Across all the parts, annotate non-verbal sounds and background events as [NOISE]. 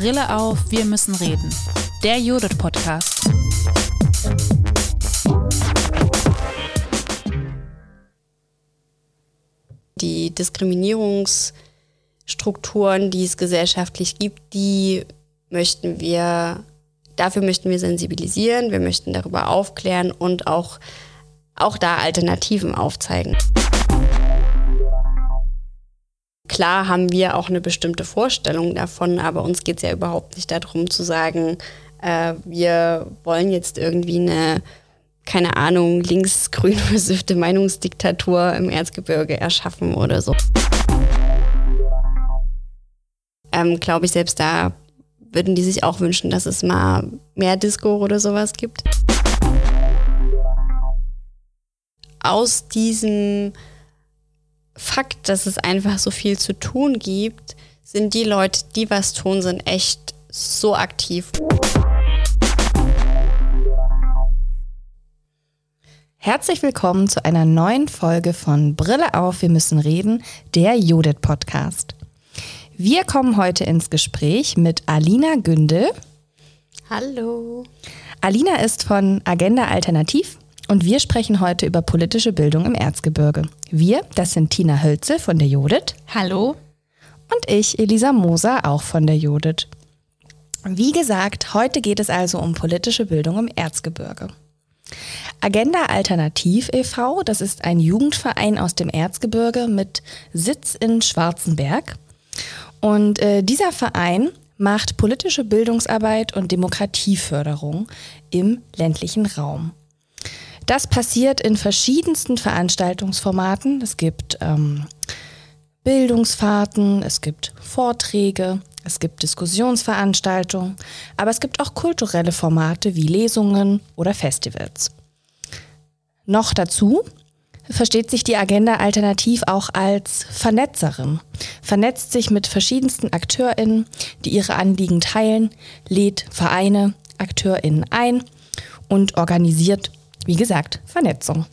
Brille auf, wir müssen reden. Der Judith Podcast. Die Diskriminierungsstrukturen, die es gesellschaftlich gibt, die möchten wir, dafür möchten wir sensibilisieren, wir möchten darüber aufklären und auch, auch da Alternativen aufzeigen. Klar haben wir auch eine bestimmte Vorstellung davon, aber uns geht es ja überhaupt nicht darum zu sagen, äh, wir wollen jetzt irgendwie eine, keine Ahnung, links-grün [LAUGHS] versiffte Meinungsdiktatur im Erzgebirge erschaffen oder so. Ähm, Glaube ich, selbst da würden die sich auch wünschen, dass es mal mehr Disco oder sowas gibt. Aus diesem Fakt, dass es einfach so viel zu tun gibt, sind die Leute, die was tun, sind echt so aktiv. Herzlich willkommen zu einer neuen Folge von Brille auf, wir müssen reden, der Judith Podcast. Wir kommen heute ins Gespräch mit Alina Günde. Hallo. Alina ist von Agenda Alternativ und wir sprechen heute über politische Bildung im Erzgebirge. Wir, das sind Tina Hölzel von der Judith. Hallo. Und ich, Elisa Moser, auch von der Judith. Wie gesagt, heute geht es also um politische Bildung im Erzgebirge. Agenda Alternativ e.V., das ist ein Jugendverein aus dem Erzgebirge mit Sitz in Schwarzenberg. Und äh, dieser Verein macht politische Bildungsarbeit und Demokratieförderung im ländlichen Raum. Das passiert in verschiedensten Veranstaltungsformaten. Es gibt ähm, Bildungsfahrten, es gibt Vorträge, es gibt Diskussionsveranstaltungen, aber es gibt auch kulturelle Formate wie Lesungen oder Festivals. Noch dazu versteht sich die Agenda alternativ auch als Vernetzerin, vernetzt sich mit verschiedensten AkteurInnen, die ihre Anliegen teilen, lädt Vereine, AkteurInnen ein und organisiert wie gesagt, Vernetzung.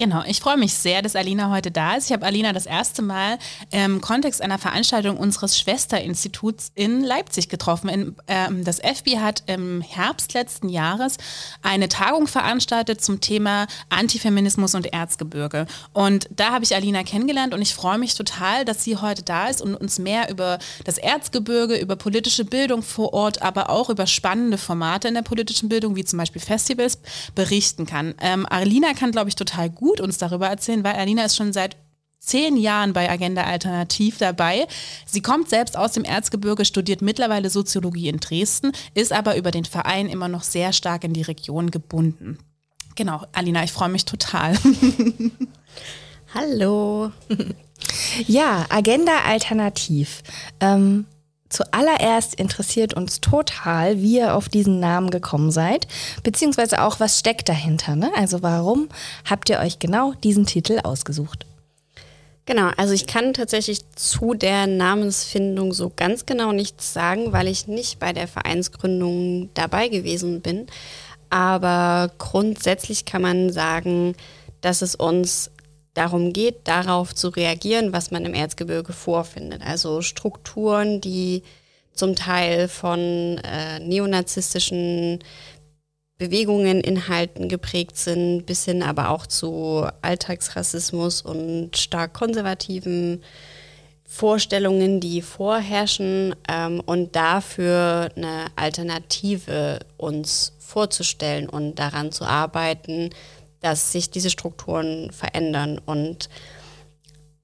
Genau, ich freue mich sehr, dass Alina heute da ist. Ich habe Alina das erste Mal im Kontext einer Veranstaltung unseres Schwesterinstituts in Leipzig getroffen. In, ähm, das FB hat im Herbst letzten Jahres eine Tagung veranstaltet zum Thema Antifeminismus und Erzgebirge. Und da habe ich Alina kennengelernt und ich freue mich total, dass sie heute da ist und uns mehr über das Erzgebirge, über politische Bildung vor Ort, aber auch über spannende Formate in der politischen Bildung, wie zum Beispiel Festivals, berichten kann. Ähm, Alina kann, glaube ich, total gut gut uns darüber erzählen, weil Alina ist schon seit zehn Jahren bei Agenda Alternativ dabei. Sie kommt selbst aus dem Erzgebirge, studiert mittlerweile Soziologie in Dresden, ist aber über den Verein immer noch sehr stark in die Region gebunden. Genau, Alina, ich freue mich total. [LAUGHS] Hallo. Ja, Agenda Alternativ. Ähm, Zuallererst interessiert uns total, wie ihr auf diesen Namen gekommen seid, beziehungsweise auch, was steckt dahinter. Ne? Also warum habt ihr euch genau diesen Titel ausgesucht? Genau, also ich kann tatsächlich zu der Namensfindung so ganz genau nichts sagen, weil ich nicht bei der Vereinsgründung dabei gewesen bin. Aber grundsätzlich kann man sagen, dass es uns darum geht, darauf zu reagieren, was man im Erzgebirge vorfindet. Also Strukturen, die zum Teil von äh, neonazistischen Bewegungen, Inhalten geprägt sind, bis hin aber auch zu Alltagsrassismus und stark konservativen Vorstellungen, die vorherrschen ähm, und dafür eine Alternative uns vorzustellen und daran zu arbeiten, dass sich diese Strukturen verändern und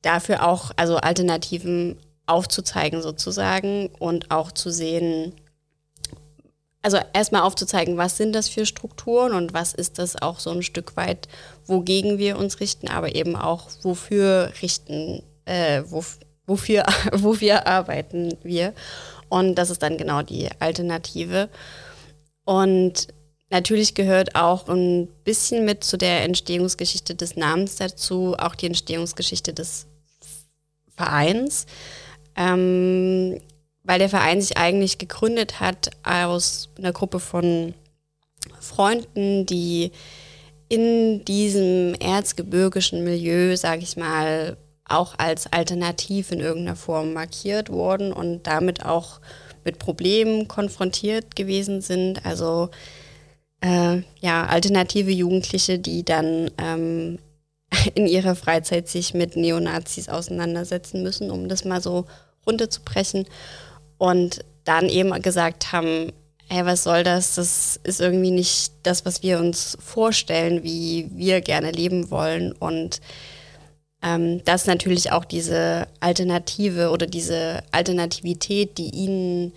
dafür auch also Alternativen aufzuzeigen sozusagen und auch zu sehen, also erstmal aufzuzeigen, was sind das für Strukturen und was ist das auch so ein Stück weit, wogegen wir uns richten, aber eben auch wofür richten, äh, wo, wofür, [LAUGHS] wofür arbeiten wir. Und das ist dann genau die Alternative. Und Natürlich gehört auch ein bisschen mit zu der Entstehungsgeschichte des Namens dazu, auch die Entstehungsgeschichte des Vereins, ähm, weil der Verein sich eigentlich gegründet hat aus einer Gruppe von Freunden, die in diesem erzgebirgischen Milieu, sage ich mal, auch als alternativ in irgendeiner Form markiert wurden und damit auch mit Problemen konfrontiert gewesen sind. Also äh, ja, alternative Jugendliche, die dann ähm, [LAUGHS] in ihrer Freizeit sich mit Neonazis auseinandersetzen müssen, um das mal so runterzubrechen. Und dann eben gesagt haben, hey, was soll das? Das ist irgendwie nicht das, was wir uns vorstellen, wie wir gerne leben wollen. Und ähm, dass natürlich auch diese Alternative oder diese Alternativität, die ihnen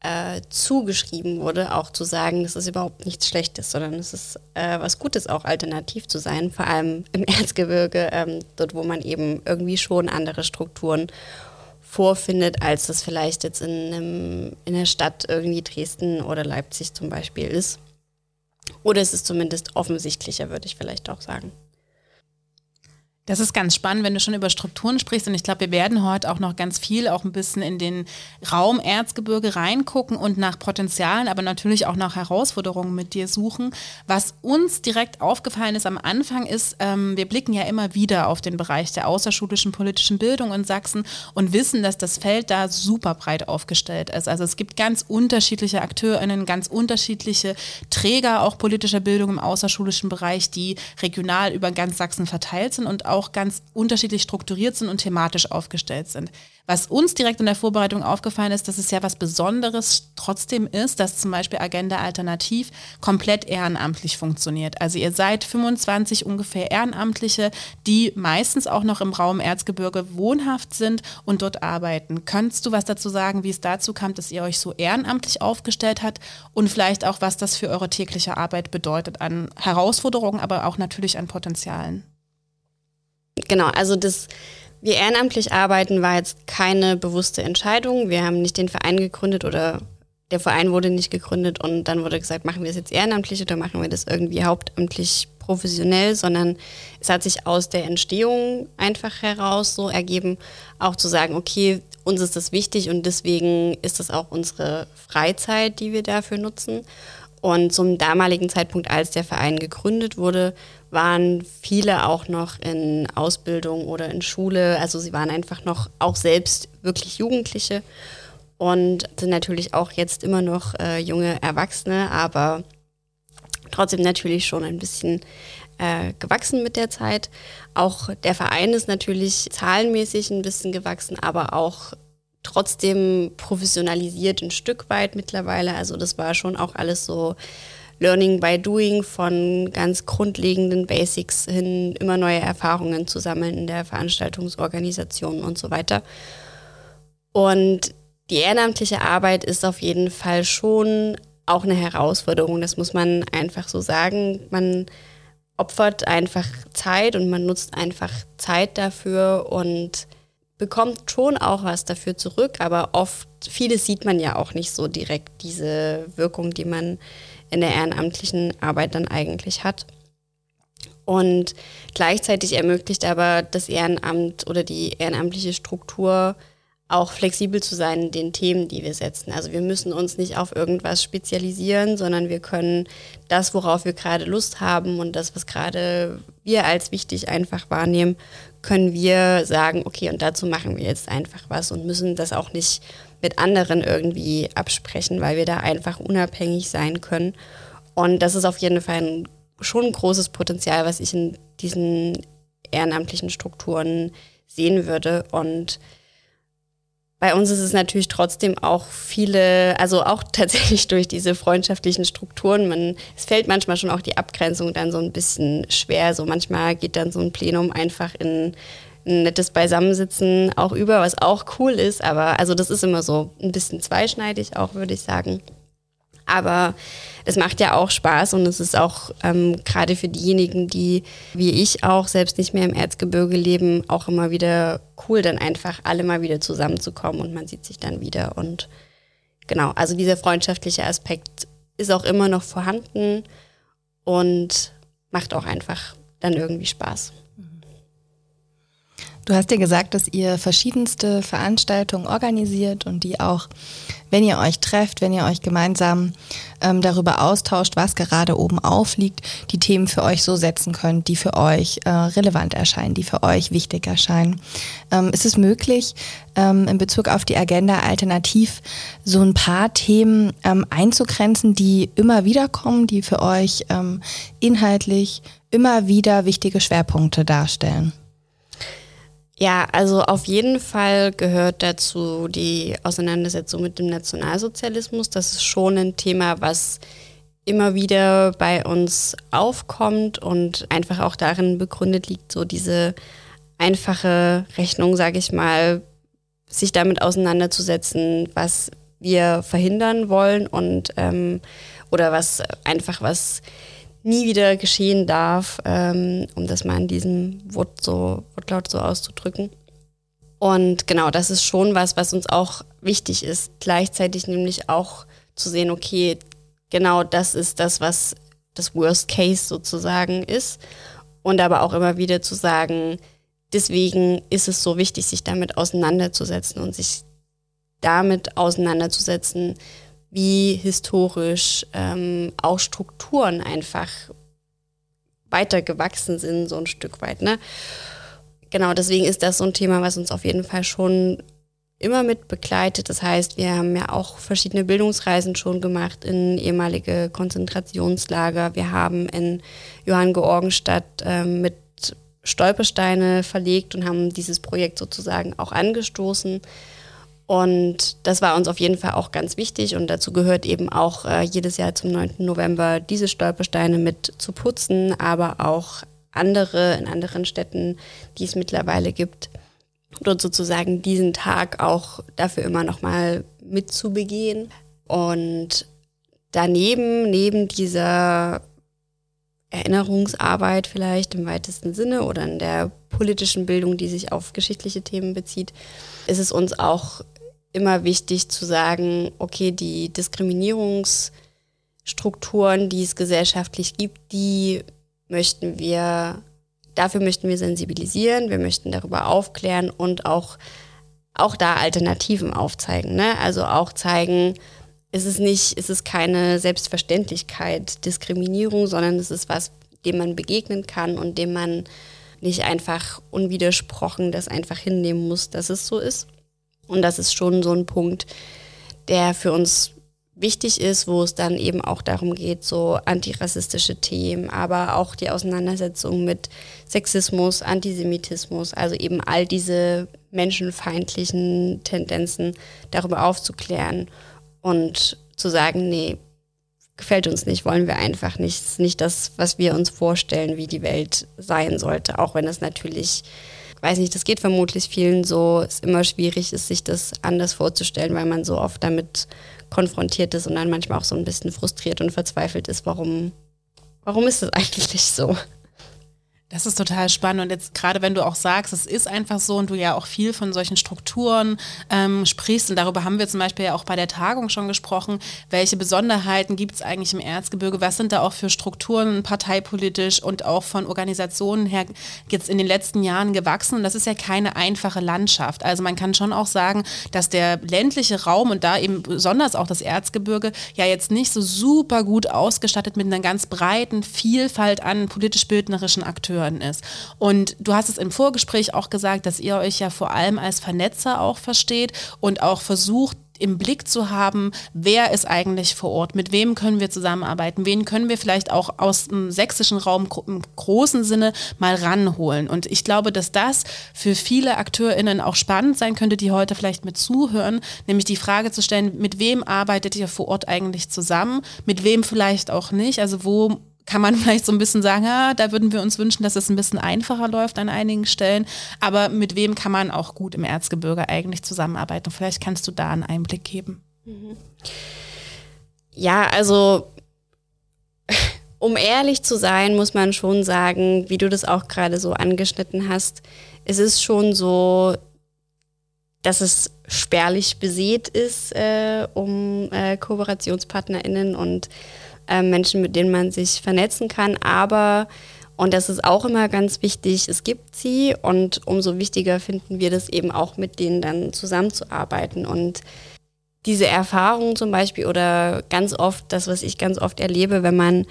äh, zugeschrieben wurde, auch zu sagen, das ist überhaupt nichts Schlechtes, sondern es ist äh, was Gutes, auch alternativ zu sein, vor allem im [LAUGHS] Erzgebirge, ähm, dort wo man eben irgendwie schon andere Strukturen vorfindet, als das vielleicht jetzt in, einem, in der Stadt irgendwie Dresden oder Leipzig zum Beispiel ist. Oder es ist zumindest offensichtlicher, würde ich vielleicht auch sagen. Das ist ganz spannend, wenn du schon über Strukturen sprichst. Und ich glaube, wir werden heute auch noch ganz viel auch ein bisschen in den Raum Erzgebirge reingucken und nach Potenzialen, aber natürlich auch nach Herausforderungen mit dir suchen. Was uns direkt aufgefallen ist am Anfang ist, ähm, wir blicken ja immer wieder auf den Bereich der außerschulischen politischen Bildung in Sachsen und wissen, dass das Feld da super breit aufgestellt ist. Also es gibt ganz unterschiedliche AkteurInnen, ganz unterschiedliche Träger auch politischer Bildung im außerschulischen Bereich, die regional über ganz Sachsen verteilt sind und auch auch ganz unterschiedlich strukturiert sind und thematisch aufgestellt sind. Was uns direkt in der Vorbereitung aufgefallen ist, dass es ja was Besonderes trotzdem ist, dass zum Beispiel Agenda Alternativ komplett ehrenamtlich funktioniert. Also ihr seid 25 ungefähr Ehrenamtliche, die meistens auch noch im Raum Erzgebirge wohnhaft sind und dort arbeiten. Könntest du was dazu sagen, wie es dazu kam, dass ihr euch so ehrenamtlich aufgestellt habt und vielleicht auch, was das für eure tägliche Arbeit bedeutet an Herausforderungen, aber auch natürlich an Potenzialen? Genau, also das, wir ehrenamtlich arbeiten war jetzt keine bewusste Entscheidung. Wir haben nicht den Verein gegründet oder der Verein wurde nicht gegründet und dann wurde gesagt, machen wir es jetzt ehrenamtlich oder machen wir das irgendwie hauptamtlich professionell, sondern es hat sich aus der Entstehung einfach heraus so ergeben, auch zu sagen, okay, uns ist das wichtig und deswegen ist das auch unsere Freizeit, die wir dafür nutzen. Und zum damaligen Zeitpunkt, als der Verein gegründet wurde, waren viele auch noch in Ausbildung oder in Schule. Also sie waren einfach noch auch selbst wirklich Jugendliche und sind natürlich auch jetzt immer noch äh, junge Erwachsene, aber trotzdem natürlich schon ein bisschen äh, gewachsen mit der Zeit. Auch der Verein ist natürlich zahlenmäßig ein bisschen gewachsen, aber auch trotzdem professionalisiert ein Stück weit mittlerweile. Also das war schon auch alles so Learning by Doing von ganz grundlegenden Basics hin, immer neue Erfahrungen zu sammeln in der Veranstaltungsorganisation und so weiter. Und die ehrenamtliche Arbeit ist auf jeden Fall schon auch eine Herausforderung, das muss man einfach so sagen. Man opfert einfach Zeit und man nutzt einfach Zeit dafür und bekommt schon auch was dafür zurück, aber oft, vieles sieht man ja auch nicht so direkt, diese Wirkung, die man in der ehrenamtlichen Arbeit dann eigentlich hat. Und gleichzeitig ermöglicht aber das Ehrenamt oder die ehrenamtliche Struktur auch flexibel zu sein in den Themen, die wir setzen. Also wir müssen uns nicht auf irgendwas spezialisieren, sondern wir können das, worauf wir gerade Lust haben und das, was gerade wir als wichtig einfach wahrnehmen, können wir sagen, okay, und dazu machen wir jetzt einfach was und müssen das auch nicht mit anderen irgendwie absprechen, weil wir da einfach unabhängig sein können. Und das ist auf jeden Fall ein, schon ein großes Potenzial, was ich in diesen ehrenamtlichen Strukturen sehen würde. Und bei uns ist es natürlich trotzdem auch viele, also auch [LAUGHS] tatsächlich durch diese freundschaftlichen Strukturen, man, es fällt manchmal schon auch die Abgrenzung dann so ein bisschen schwer. So manchmal geht dann so ein Plenum einfach in ein nettes Beisammensitzen auch über, was auch cool ist. Aber also das ist immer so ein bisschen zweischneidig auch, würde ich sagen. Aber es macht ja auch Spaß und es ist auch ähm, gerade für diejenigen, die wie ich auch selbst nicht mehr im Erzgebirge leben, auch immer wieder cool, dann einfach alle mal wieder zusammenzukommen und man sieht sich dann wieder. Und genau, also dieser freundschaftliche Aspekt ist auch immer noch vorhanden und macht auch einfach dann irgendwie Spaß. Du hast dir gesagt, dass ihr verschiedenste Veranstaltungen organisiert und die auch, wenn ihr euch trefft, wenn ihr euch gemeinsam ähm, darüber austauscht, was gerade oben aufliegt, die Themen für euch so setzen könnt, die für euch äh, relevant erscheinen, die für euch wichtig erscheinen. Ähm, ist es möglich, ähm, in Bezug auf die Agenda alternativ so ein paar Themen ähm, einzugrenzen, die immer wieder kommen, die für euch ähm, inhaltlich immer wieder wichtige Schwerpunkte darstellen? Ja, also auf jeden Fall gehört dazu die Auseinandersetzung mit dem Nationalsozialismus. Das ist schon ein Thema, was immer wieder bei uns aufkommt und einfach auch darin begründet liegt, so diese einfache Rechnung, sage ich mal, sich damit auseinanderzusetzen, was wir verhindern wollen und ähm, oder was einfach was nie wieder geschehen darf, ähm, um das mal in diesem Wort so, Wortlaut so auszudrücken. Und genau, das ist schon was, was uns auch wichtig ist. Gleichzeitig nämlich auch zu sehen, okay, genau das ist das, was das Worst Case sozusagen ist. Und aber auch immer wieder zu sagen, deswegen ist es so wichtig, sich damit auseinanderzusetzen und sich damit auseinanderzusetzen, wie historisch ähm, auch Strukturen einfach weitergewachsen sind, so ein Stück weit. Ne? Genau, deswegen ist das so ein Thema, was uns auf jeden Fall schon immer mit begleitet. Das heißt, wir haben ja auch verschiedene Bildungsreisen schon gemacht in ehemalige Konzentrationslager. Wir haben in Johann Georgenstadt ähm, mit Stolpersteine verlegt und haben dieses Projekt sozusagen auch angestoßen. Und das war uns auf jeden Fall auch ganz wichtig und dazu gehört eben auch äh, jedes Jahr zum 9. November diese Stolpersteine mit zu putzen, aber auch andere in anderen Städten, die es mittlerweile gibt, dort sozusagen diesen Tag auch dafür immer nochmal mitzubegehen. Und daneben, neben dieser Erinnerungsarbeit vielleicht im weitesten Sinne oder in der politischen Bildung, die sich auf geschichtliche Themen bezieht, ist es uns auch immer wichtig zu sagen, okay, die Diskriminierungsstrukturen, die es gesellschaftlich gibt, die möchten wir, dafür möchten wir sensibilisieren, wir möchten darüber aufklären und auch, auch da Alternativen aufzeigen. Ne? Also auch zeigen, es ist nicht, es ist keine Selbstverständlichkeit Diskriminierung, sondern es ist was, dem man begegnen kann und dem man nicht einfach unwidersprochen das einfach hinnehmen muss, dass es so ist. Und das ist schon so ein Punkt, der für uns wichtig ist, wo es dann eben auch darum geht, so antirassistische Themen, aber auch die Auseinandersetzung mit Sexismus, Antisemitismus, also eben all diese menschenfeindlichen Tendenzen darüber aufzuklären und zu sagen, nee, gefällt uns nicht, wollen wir einfach nicht, ist nicht das, was wir uns vorstellen, wie die Welt sein sollte, auch wenn es natürlich weiß nicht, das geht vermutlich vielen so, es immer schwierig ist, sich das anders vorzustellen, weil man so oft damit konfrontiert ist und dann manchmal auch so ein bisschen frustriert und verzweifelt ist, warum, warum ist es [LAUGHS] eigentlich so? Das ist total spannend. Und jetzt gerade wenn du auch sagst, es ist einfach so und du ja auch viel von solchen Strukturen ähm, sprichst und darüber haben wir zum Beispiel ja auch bei der Tagung schon gesprochen, welche Besonderheiten gibt es eigentlich im Erzgebirge, was sind da auch für Strukturen parteipolitisch und auch von Organisationen her jetzt in den letzten Jahren gewachsen? Und das ist ja keine einfache Landschaft. Also man kann schon auch sagen, dass der ländliche Raum und da eben besonders auch das Erzgebirge ja jetzt nicht so super gut ausgestattet mit einer ganz breiten Vielfalt an politisch-bildnerischen Akteuren Akteuren ist. Und du hast es im Vorgespräch auch gesagt, dass ihr euch ja vor allem als Vernetzer auch versteht und auch versucht, im Blick zu haben, wer ist eigentlich vor Ort, mit wem können wir zusammenarbeiten, wen können wir vielleicht auch aus dem sächsischen Raum im großen Sinne mal ranholen. Und ich glaube, dass das für viele AkteurInnen auch spannend sein könnte, die heute vielleicht mit zuhören, nämlich die Frage zu stellen, mit wem arbeitet ihr vor Ort eigentlich zusammen, mit wem vielleicht auch nicht, also wo kann man [LAUGHS] vielleicht so ein bisschen sagen, ja, da würden wir uns wünschen, dass es ein bisschen einfacher läuft an einigen Stellen. Aber mit wem kann man auch gut im Erzgebirge eigentlich zusammenarbeiten? Vielleicht kannst du da einen Einblick geben. Mhm. Ja, also um ehrlich zu sein, muss man schon sagen, wie du das auch gerade so angeschnitten hast, es ist schon so, dass es spärlich besät ist äh, um äh, KooperationspartnerInnen und äh, Menschen, mit denen man sich vernetzen kann. Aber, Und das ist auch immer ganz wichtig. Es gibt sie und umso wichtiger finden wir das eben auch mit denen dann zusammenzuarbeiten. Und diese Erfahrung zum Beispiel oder ganz oft, das, was ich ganz oft erlebe, wenn man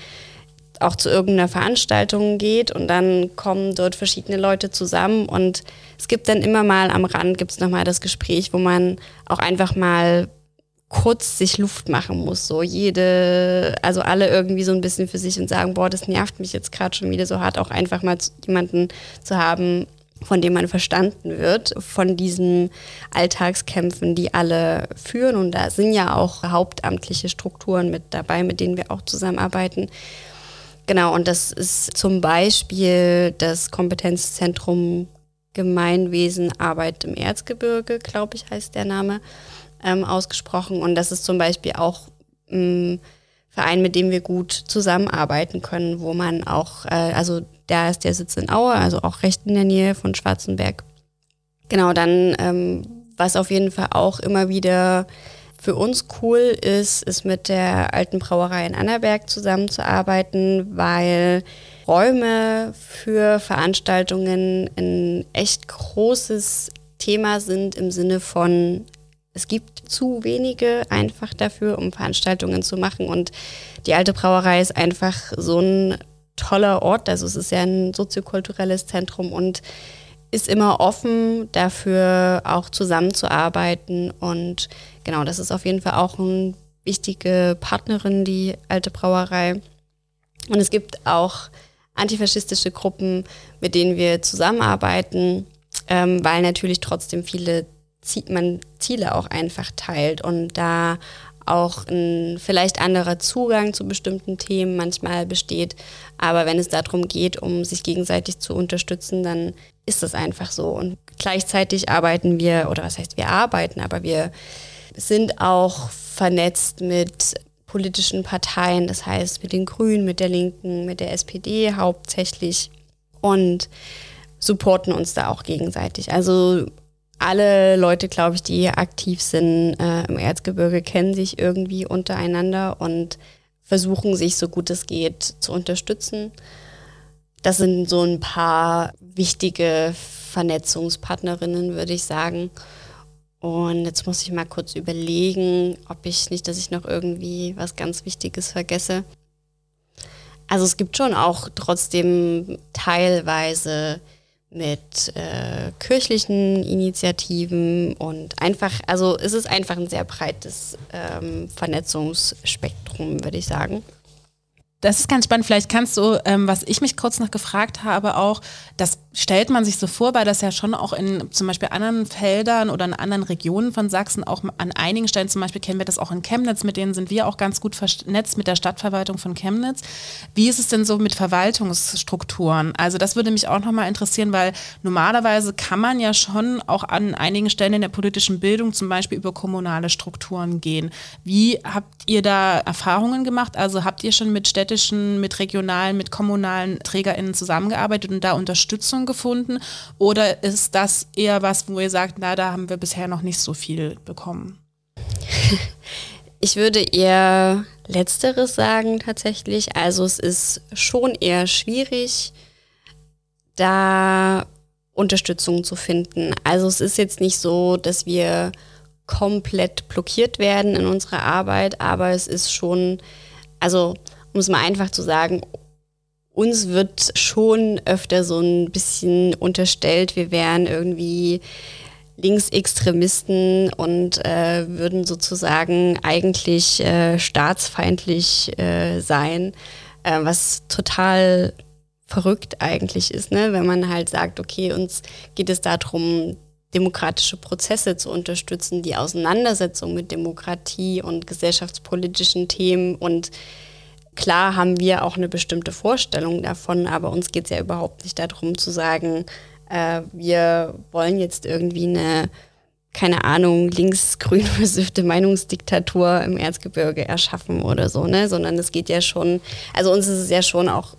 auch zu irgendeiner Veranstaltung geht und dann kommen dort verschiedene Leute zusammen und es gibt dann immer mal am Rand gibt es nochmal das Gespräch, wo man auch einfach mal kurz sich Luft machen muss. So jede, also alle irgendwie so ein bisschen für sich und sagen, boah, das nervt mich jetzt gerade schon wieder so hart, auch einfach mal jemanden zu haben, von dem man verstanden wird, von diesen Alltagskämpfen, die alle führen. Und da sind ja auch hauptamtliche Strukturen mit dabei, mit denen wir auch zusammenarbeiten. Genau, und das ist zum Beispiel das Kompetenzzentrum Gemeinwesen Arbeit im Erzgebirge, glaube ich, heißt der Name ähm, ausgesprochen. Und das ist zum Beispiel auch ein Verein, mit dem wir gut zusammenarbeiten können, wo man auch, äh, also da ist der Sitz in Aue, also auch recht in der Nähe von Schwarzenberg. Genau, dann, ähm, was auf jeden Fall auch immer wieder für uns cool ist, ist mit der alten Brauerei in Annaberg zusammenzuarbeiten, weil Räume für Veranstaltungen ein echt großes Thema sind im Sinne von es gibt zu wenige einfach dafür, um Veranstaltungen zu machen. Und die alte Brauerei ist einfach so ein toller Ort. Also es ist ja ein soziokulturelles Zentrum und ist immer offen dafür, auch zusammenzuarbeiten. Und genau, das ist auf jeden Fall auch eine wichtige Partnerin, die alte Brauerei. Und es gibt auch antifaschistische Gruppen, mit denen wir zusammenarbeiten, ähm, weil natürlich trotzdem viele man Ziele auch einfach teilt und da auch ein vielleicht anderer Zugang zu bestimmten Themen manchmal besteht. Aber wenn es darum geht, um sich gegenseitig zu unterstützen, dann ist das einfach so. Und gleichzeitig arbeiten wir, oder was heißt wir arbeiten, aber wir sind auch vernetzt mit politischen Parteien, das heißt mit den Grünen, mit der Linken, mit der SPD hauptsächlich und supporten uns da auch gegenseitig. Also alle Leute, glaube ich, die aktiv sind äh, im Erzgebirge, kennen sich irgendwie untereinander und versuchen sich so gut es geht zu unterstützen. Das sind so ein paar wichtige Vernetzungspartnerinnen, würde ich sagen. Und jetzt muss ich mal kurz überlegen, ob ich nicht, dass ich noch irgendwie was ganz Wichtiges vergesse. Also es gibt schon auch trotzdem teilweise mit äh, kirchlichen Initiativen und einfach, also es ist einfach ein sehr breites ähm, Vernetzungsspektrum, würde ich sagen. Das ist ganz spannend. Vielleicht kannst du, ähm, was ich mich kurz noch gefragt habe, auch, das stellt man sich so vor, weil das ja schon auch in zum Beispiel anderen Feldern oder in anderen Regionen von Sachsen auch an einigen Stellen, zum Beispiel kennen wir das auch in Chemnitz, mit denen sind wir auch ganz gut vernetzt mit der Stadtverwaltung von Chemnitz. Wie ist es denn so mit Verwaltungsstrukturen? Also das würde mich auch nochmal interessieren, weil normalerweise kann man ja schon auch an einigen Stellen in der politischen Bildung zum Beispiel über kommunale Strukturen gehen. Wie habt ihr da Erfahrungen gemacht? Also habt ihr schon mit Städten städtischen, mit regionalen, mit kommunalen TrägerInnen zusammengearbeitet und da Unterstützung gefunden? Oder ist das eher was, wo ihr sagt, na, da haben wir bisher noch nicht so viel bekommen? Ich würde eher Letzteres sagen tatsächlich. Also es ist schon eher schwierig, da Unterstützung zu finden. Also es ist jetzt nicht so, dass wir komplett blockiert werden in unserer Arbeit, aber es ist schon, also um es mal einfach zu sagen, uns wird schon öfter so ein bisschen unterstellt, wir wären irgendwie Linksextremisten und äh, würden sozusagen eigentlich äh, staatsfeindlich äh, sein, äh, was total verrückt eigentlich ist, ne? wenn man halt sagt, okay, uns geht es darum, demokratische Prozesse zu unterstützen, die Auseinandersetzung mit Demokratie und gesellschaftspolitischen Themen und Klar haben wir auch eine bestimmte Vorstellung davon, aber uns geht es ja überhaupt nicht darum zu sagen, äh, wir wollen jetzt irgendwie eine, keine Ahnung, links-grün [LAUGHS] versiffte Meinungsdiktatur im Erzgebirge erschaffen oder so, ne? Sondern es geht ja schon, also uns ist es ja schon auch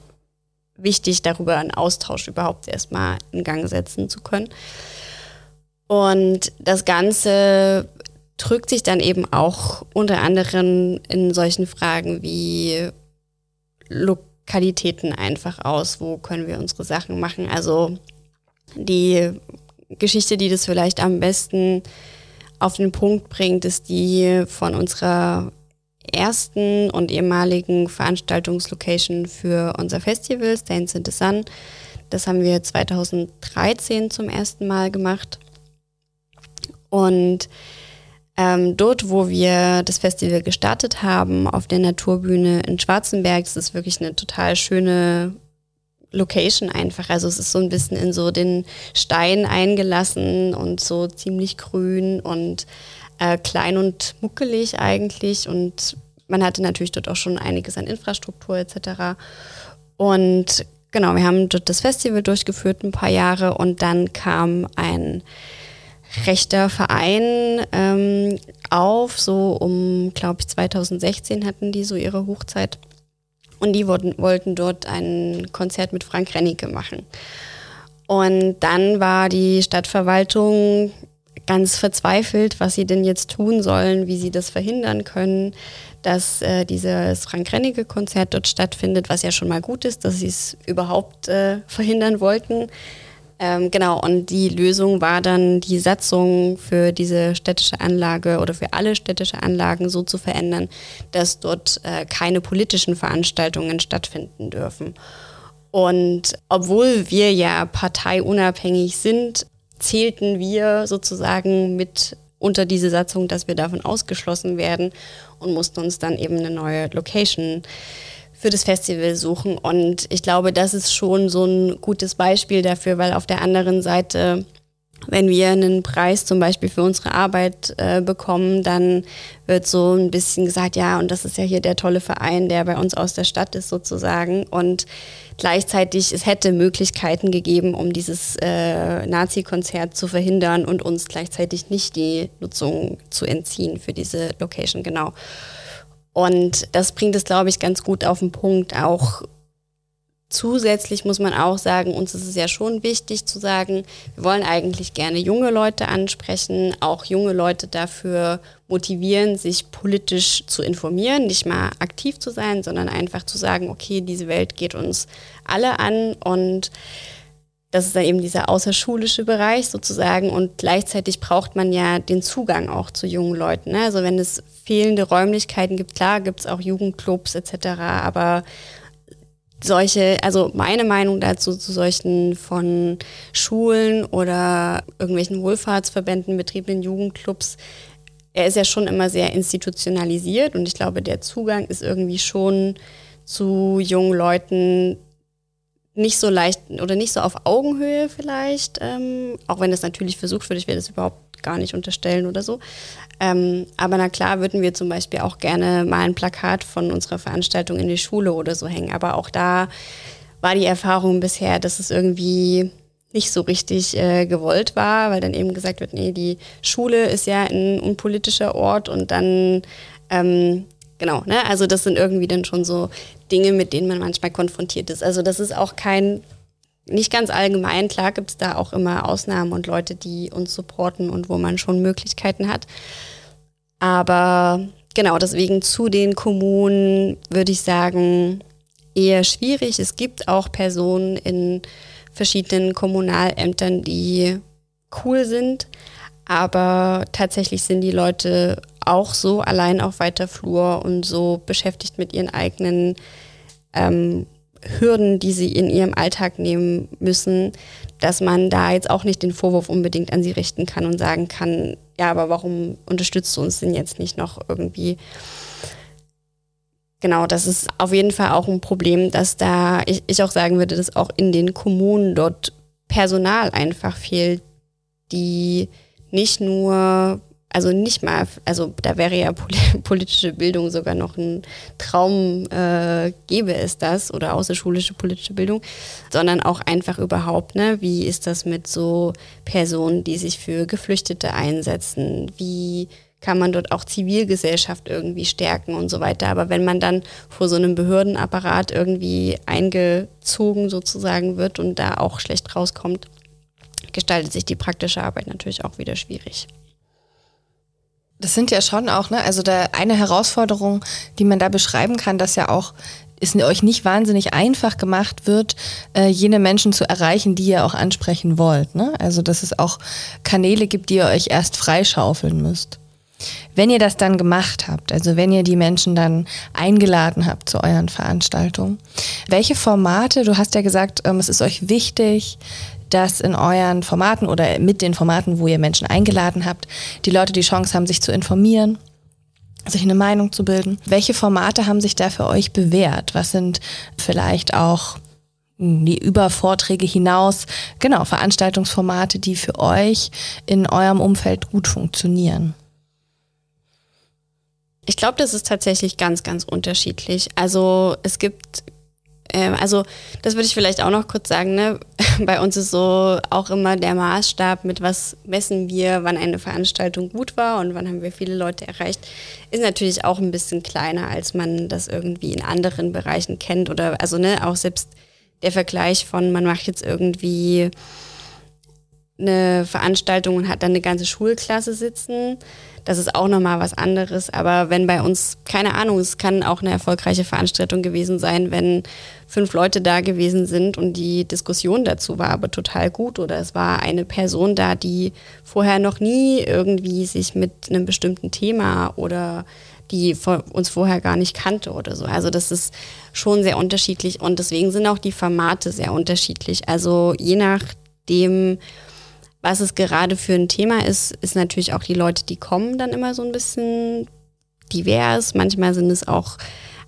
wichtig, darüber einen Austausch überhaupt erstmal in Gang setzen zu können. Und das Ganze drückt sich dann eben auch unter anderem in solchen Fragen wie Qualitäten einfach aus, wo können wir unsere Sachen machen. Also die Geschichte, die das vielleicht am besten auf den Punkt bringt, ist die von unserer ersten und ehemaligen Veranstaltungslocation für unser Festival, Stains in the Sun. Das haben wir 2013 zum ersten Mal gemacht. Und ähm, dort, wo wir das Festival gestartet haben, auf der Naturbühne in Schwarzenberg, das ist wirklich eine total schöne Location einfach. Also es ist so ein bisschen in so den Stein eingelassen und so ziemlich grün und äh, klein und muckelig eigentlich. Und man hatte natürlich dort auch schon einiges an Infrastruktur etc. Und genau, wir haben dort das Festival durchgeführt ein paar Jahre und dann kam ein rechter Verein ähm, auf, so um, glaube ich, 2016 hatten die so ihre Hochzeit. Und die wollten, wollten dort ein Konzert mit Frank Rennecke machen. Und dann war die Stadtverwaltung ganz verzweifelt, was sie denn jetzt tun sollen, wie sie das verhindern können, dass äh, dieses Frank-Rennecke-Konzert dort stattfindet, was ja schon mal gut ist, dass sie es überhaupt äh, verhindern wollten. Ähm, genau, und die Lösung war dann, die Satzung für diese städtische Anlage oder für alle städtische Anlagen so zu verändern, dass dort äh, keine politischen Veranstaltungen stattfinden dürfen. Und obwohl wir ja parteiunabhängig sind, zählten wir sozusagen mit unter diese Satzung, dass wir davon ausgeschlossen werden und mussten uns dann eben eine neue Location für das Festival suchen. Und ich glaube, das ist schon so ein gutes Beispiel dafür, weil auf der anderen Seite, wenn wir einen Preis zum Beispiel für unsere Arbeit äh, bekommen, dann wird so ein bisschen gesagt, ja, und das ist ja hier der tolle Verein, der bei uns aus der Stadt ist sozusagen. Und gleichzeitig, es hätte Möglichkeiten gegeben, um dieses äh, Nazi-Konzert zu verhindern und uns gleichzeitig nicht die Nutzung zu entziehen für diese Location, genau. Und das bringt es, glaube ich, ganz gut auf den Punkt. Auch zusätzlich muss man auch sagen, uns ist es ja schon wichtig zu sagen, wir wollen eigentlich gerne junge Leute ansprechen, auch junge Leute dafür motivieren, sich politisch zu informieren, nicht mal aktiv zu sein, sondern einfach zu sagen, okay, diese Welt geht uns alle an und das ist dann eben dieser außerschulische Bereich sozusagen und gleichzeitig braucht man ja den Zugang auch zu jungen Leuten. Ne? Also wenn es fehlende Räumlichkeiten gibt, klar gibt es auch Jugendclubs etc., aber solche, also meine Meinung dazu zu solchen von Schulen oder irgendwelchen Wohlfahrtsverbänden betriebenen Jugendclubs, er ist ja schon immer sehr institutionalisiert und ich glaube, der Zugang ist irgendwie schon zu jungen Leuten nicht so leicht oder nicht so auf Augenhöhe vielleicht, ähm, auch wenn das natürlich versucht wird, ich will das überhaupt gar nicht unterstellen oder so. Ähm, aber na klar würden wir zum Beispiel auch gerne mal ein Plakat von unserer Veranstaltung in die Schule oder so hängen. Aber auch da war die Erfahrung bisher, dass es irgendwie nicht so richtig äh, gewollt war, weil dann eben gesagt wird, nee, die Schule ist ja ein unpolitischer Ort und dann ähm, Genau, ne? Also das sind irgendwie dann schon so Dinge, mit denen man manchmal konfrontiert ist. Also das ist auch kein, nicht ganz allgemein. Klar gibt es da auch immer Ausnahmen und Leute, die uns supporten und wo man schon Möglichkeiten hat. Aber genau, deswegen zu den Kommunen würde ich sagen, eher schwierig. Es gibt auch Personen in verschiedenen Kommunalämtern, die cool sind, aber tatsächlich sind die Leute auch so allein auf weiter Flur und so beschäftigt mit ihren eigenen ähm, Hürden, die sie in ihrem Alltag nehmen müssen, dass man da jetzt auch nicht den Vorwurf unbedingt an sie richten kann und sagen kann, ja, aber warum unterstützt du uns denn jetzt nicht noch irgendwie? Genau, das ist auf jeden Fall auch ein Problem, dass da, ich, ich auch sagen würde, dass auch in den Kommunen dort Personal einfach fehlt, die nicht nur also nicht mal, also da wäre ja [LAUGHS] politische Bildung sogar noch ein Traum, äh, gäbe es das oder außerschulische politische Bildung, sondern auch einfach überhaupt, ne, wie ist das mit so Personen, die sich für Geflüchtete einsetzen, wie kann man dort auch Zivilgesellschaft irgendwie stärken und so weiter. Aber wenn man dann vor so einem Behördenapparat irgendwie eingezogen sozusagen wird und da auch schlecht rauskommt, gestaltet sich die praktische Arbeit natürlich auch wieder schwierig. Das sind ja schon auch, ne, also da eine Herausforderung, die man da beschreiben kann, dass ja auch es euch nicht wahnsinnig einfach gemacht wird, äh, jene Menschen zu erreichen, die ihr auch ansprechen wollt. Ne? Also dass es auch Kanäle gibt, die ihr euch erst freischaufeln müsst. Wenn ihr das dann gemacht habt, also wenn ihr die Menschen dann eingeladen habt zu euren Veranstaltungen, welche Formate, du hast ja gesagt, ähm, es ist euch wichtig, dass in euren Formaten oder mit den Formaten, wo ihr Menschen eingeladen habt, die Leute die Chance haben, sich zu informieren, sich eine Meinung zu bilden. Welche Formate haben sich da für euch bewährt? Was sind vielleicht auch die über Vorträge hinaus, genau, Veranstaltungsformate, die für euch in eurem Umfeld gut funktionieren? Ich glaube, das ist tatsächlich ganz, ganz unterschiedlich. Also es gibt ähm, also das würde ich vielleicht auch noch kurz sagen. Ne? [LAUGHS] Bei uns ist so auch immer der Maßstab, mit was messen wir, wann eine Veranstaltung gut war und wann haben wir viele Leute erreicht, ist natürlich auch ein bisschen kleiner, als man das irgendwie in anderen Bereichen kennt. Oder also ne, auch selbst der Vergleich von, man macht jetzt irgendwie eine Veranstaltung und hat dann eine ganze Schulklasse sitzen das ist auch nochmal was anderes. Aber wenn bei uns, keine Ahnung, es kann auch eine erfolgreiche Veranstaltung gewesen sein, wenn fünf Leute da gewesen sind und die Diskussion dazu war aber total gut oder es war eine Person da, die vorher noch nie irgendwie sich mit einem bestimmten Thema oder die uns vorher gar nicht kannte oder so. Also das ist schon sehr unterschiedlich und deswegen sind auch die Formate sehr unterschiedlich. Also je nachdem, was es gerade für ein Thema ist, ist natürlich auch die Leute, die kommen, dann immer so ein bisschen divers. Manchmal sind es auch,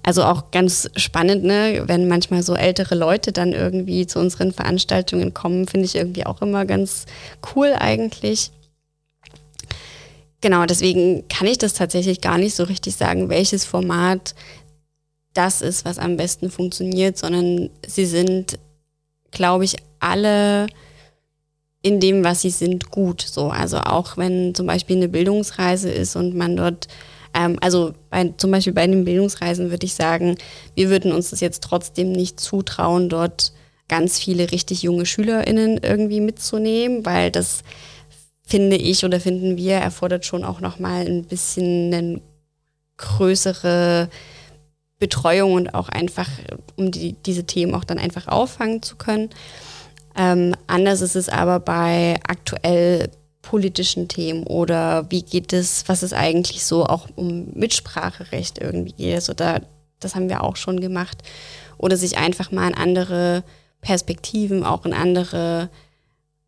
also auch ganz spannend, ne, wenn manchmal so ältere Leute dann irgendwie zu unseren Veranstaltungen kommen, finde ich irgendwie auch immer ganz cool eigentlich. Genau, deswegen kann ich das tatsächlich gar nicht so richtig sagen, welches Format das ist, was am besten funktioniert, sondern sie sind, glaube ich, alle in dem, was sie sind, gut. So, also auch wenn zum Beispiel eine Bildungsreise ist und man dort, ähm, also bei, zum Beispiel bei den Bildungsreisen würde ich sagen, wir würden uns das jetzt trotzdem nicht zutrauen, dort ganz viele richtig junge SchülerInnen irgendwie mitzunehmen, weil das finde ich oder finden wir erfordert schon auch nochmal ein bisschen eine größere Betreuung und auch einfach, um die, diese Themen auch dann einfach auffangen zu können. Ähm, anders ist es aber bei aktuell politischen Themen oder wie geht es, was ist eigentlich so auch um Mitspracherecht irgendwie geht. Also da, das haben wir auch schon gemacht. Oder sich einfach mal in andere Perspektiven, auch in andere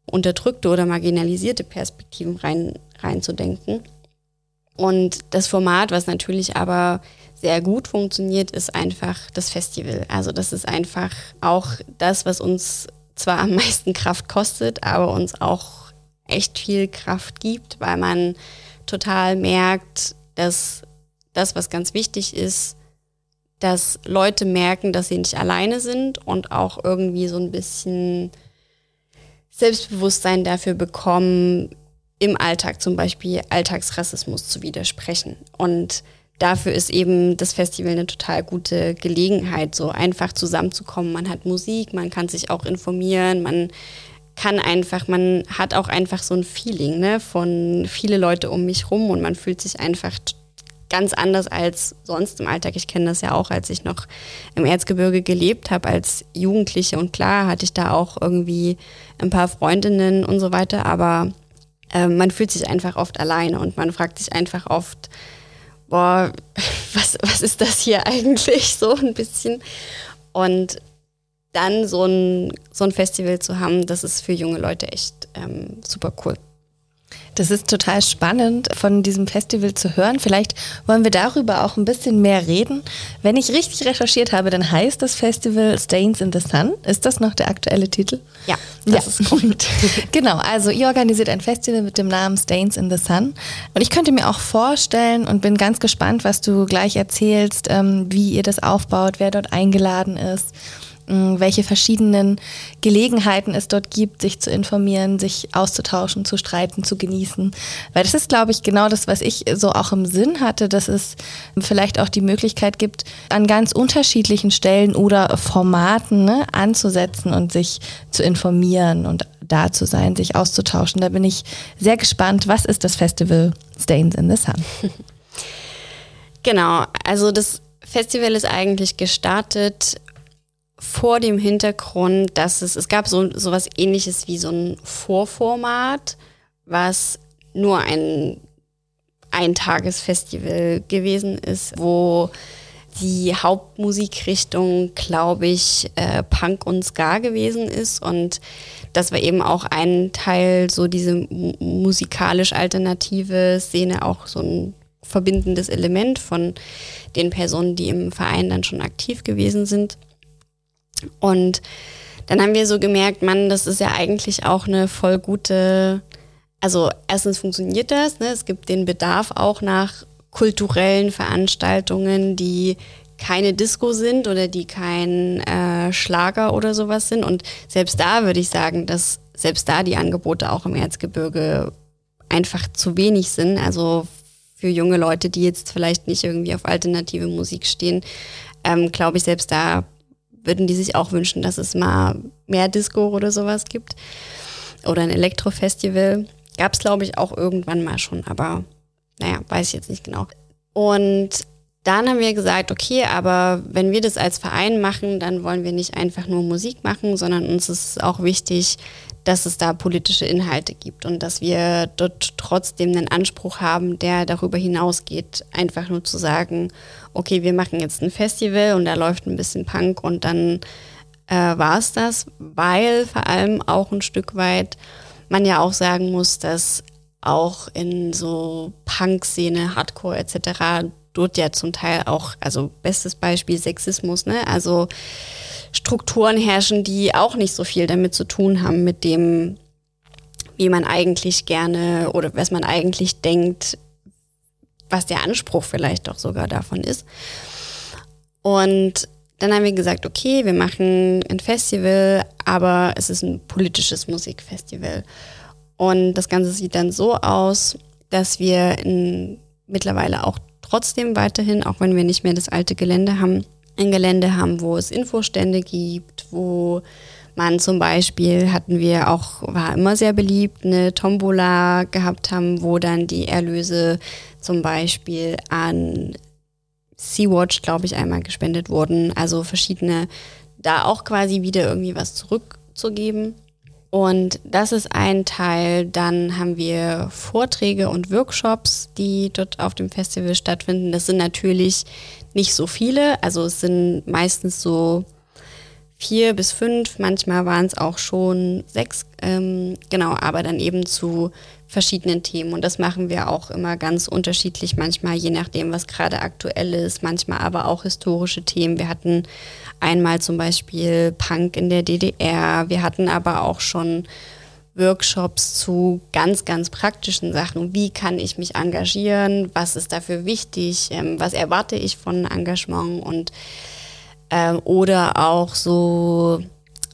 unterdrückte oder marginalisierte Perspektiven rein, reinzudenken. Und das Format, was natürlich aber sehr gut funktioniert, ist einfach das Festival. Also das ist einfach auch das, was uns zwar am meisten Kraft kostet, aber uns auch echt viel Kraft gibt, weil man total merkt, dass das, was ganz wichtig ist, dass Leute merken, dass sie nicht alleine sind und auch irgendwie so ein bisschen Selbstbewusstsein dafür bekommen, im Alltag zum Beispiel Alltagsrassismus zu widersprechen. Und dafür ist eben das Festival eine total gute Gelegenheit, so einfach zusammenzukommen. Man hat Musik, man kann sich auch informieren, man kann einfach, man hat auch einfach so ein Feeling ne, von viele Leute um mich rum und man fühlt sich einfach ganz anders als sonst im Alltag. Ich kenne das ja auch, als ich noch im Erzgebirge gelebt habe als Jugendliche und klar hatte ich da auch irgendwie ein paar Freundinnen und so weiter, aber äh, man fühlt sich einfach oft alleine und man fragt sich einfach oft, boah, [LAUGHS] was, was ist das hier eigentlich so ein bisschen? Und dann so ein, so ein Festival zu haben, das ist für junge Leute echt ähm, super cool. Das ist total spannend, von diesem Festival zu hören. Vielleicht wollen wir darüber auch ein bisschen mehr reden. Wenn ich richtig recherchiert habe, dann heißt das Festival Stains in the Sun. Ist das noch der aktuelle Titel? Ja, das ja. ist korrekt. [LAUGHS] genau, also ihr organisiert ein Festival mit dem Namen Stains in the Sun. Und ich könnte mir auch vorstellen und bin ganz gespannt, was du gleich erzählst, ähm, wie ihr das aufbaut, wer dort eingeladen ist welche verschiedenen Gelegenheiten es dort gibt, sich zu informieren, sich auszutauschen, zu streiten, zu genießen. Weil das ist, glaube ich, genau das, was ich so auch im Sinn hatte, dass es vielleicht auch die Möglichkeit gibt, an ganz unterschiedlichen Stellen oder Formaten ne, anzusetzen und sich zu informieren und da zu sein, sich auszutauschen. Da bin ich sehr gespannt. Was ist das Festival Stains in the Sun? [LAUGHS] Genau, also das Festival ist eigentlich gestartet vor dem Hintergrund, dass es, es gab so, so was ähnliches wie so ein Vorformat, was nur ein Eintagesfestival gewesen ist, wo die Hauptmusikrichtung, glaube ich, äh, Punk und Ska gewesen ist. Und das war eben auch ein Teil, so diese musikalisch alternative Szene, auch so ein verbindendes Element von den Personen, die im Verein dann schon aktiv gewesen sind. Und dann haben wir so gemerkt, Mann, das ist ja eigentlich auch eine voll gute, also erstens funktioniert das, ne? es gibt den Bedarf auch nach kulturellen Veranstaltungen, die keine Disco sind oder die kein äh, Schlager oder sowas sind. Und selbst da würde ich sagen, dass selbst da die Angebote auch im Erzgebirge einfach zu wenig sind. Also für junge Leute, die jetzt vielleicht nicht irgendwie auf alternative Musik stehen, ähm, glaube ich, selbst da würden die sich auch wünschen, dass es mal mehr Disco oder sowas gibt. Oder ein Elektrofestival. Gab es, glaube ich, auch irgendwann mal schon, aber naja, weiß ich jetzt nicht genau. Und dann haben wir gesagt, okay, aber wenn wir das als Verein machen, dann wollen wir nicht einfach nur Musik machen, sondern uns ist auch wichtig, dass es da politische Inhalte gibt und dass wir dort trotzdem einen Anspruch haben, der darüber hinausgeht, einfach nur zu sagen, okay, wir machen jetzt ein Festival und da läuft ein bisschen Punk und dann äh, war es das, weil vor allem auch ein Stück weit man ja auch sagen muss, dass auch in so Punk-Szene, Hardcore etc. dort ja zum Teil auch, also bestes Beispiel Sexismus, ne? Also Strukturen herrschen, die auch nicht so viel damit zu tun haben, mit dem, wie man eigentlich gerne oder was man eigentlich denkt, was der Anspruch vielleicht doch sogar davon ist. Und dann haben wir gesagt, okay, wir machen ein Festival, aber es ist ein politisches Musikfestival. Und das Ganze sieht dann so aus, dass wir in, mittlerweile auch trotzdem weiterhin, auch wenn wir nicht mehr das alte Gelände haben, ein Gelände haben, wo es Infostände gibt, wo man zum Beispiel hatten wir auch, war immer sehr beliebt, eine Tombola gehabt haben, wo dann die Erlöse zum Beispiel an Sea-Watch, glaube ich, einmal gespendet wurden. Also verschiedene, da auch quasi wieder irgendwie was zurückzugeben. Und das ist ein Teil. Dann haben wir Vorträge und Workshops, die dort auf dem Festival stattfinden. Das sind natürlich nicht so viele. Also es sind meistens so vier bis fünf. Manchmal waren es auch schon sechs. Ähm, genau, aber dann eben zu verschiedenen Themen. Und das machen wir auch immer ganz unterschiedlich. Manchmal je nachdem, was gerade aktuell ist. Manchmal aber auch historische Themen. Wir hatten Einmal zum Beispiel Punk in der DDR. Wir hatten aber auch schon Workshops zu ganz, ganz praktischen Sachen. Wie kann ich mich engagieren? Was ist dafür wichtig? Ähm, was erwarte ich von Engagement? Und äh, oder auch so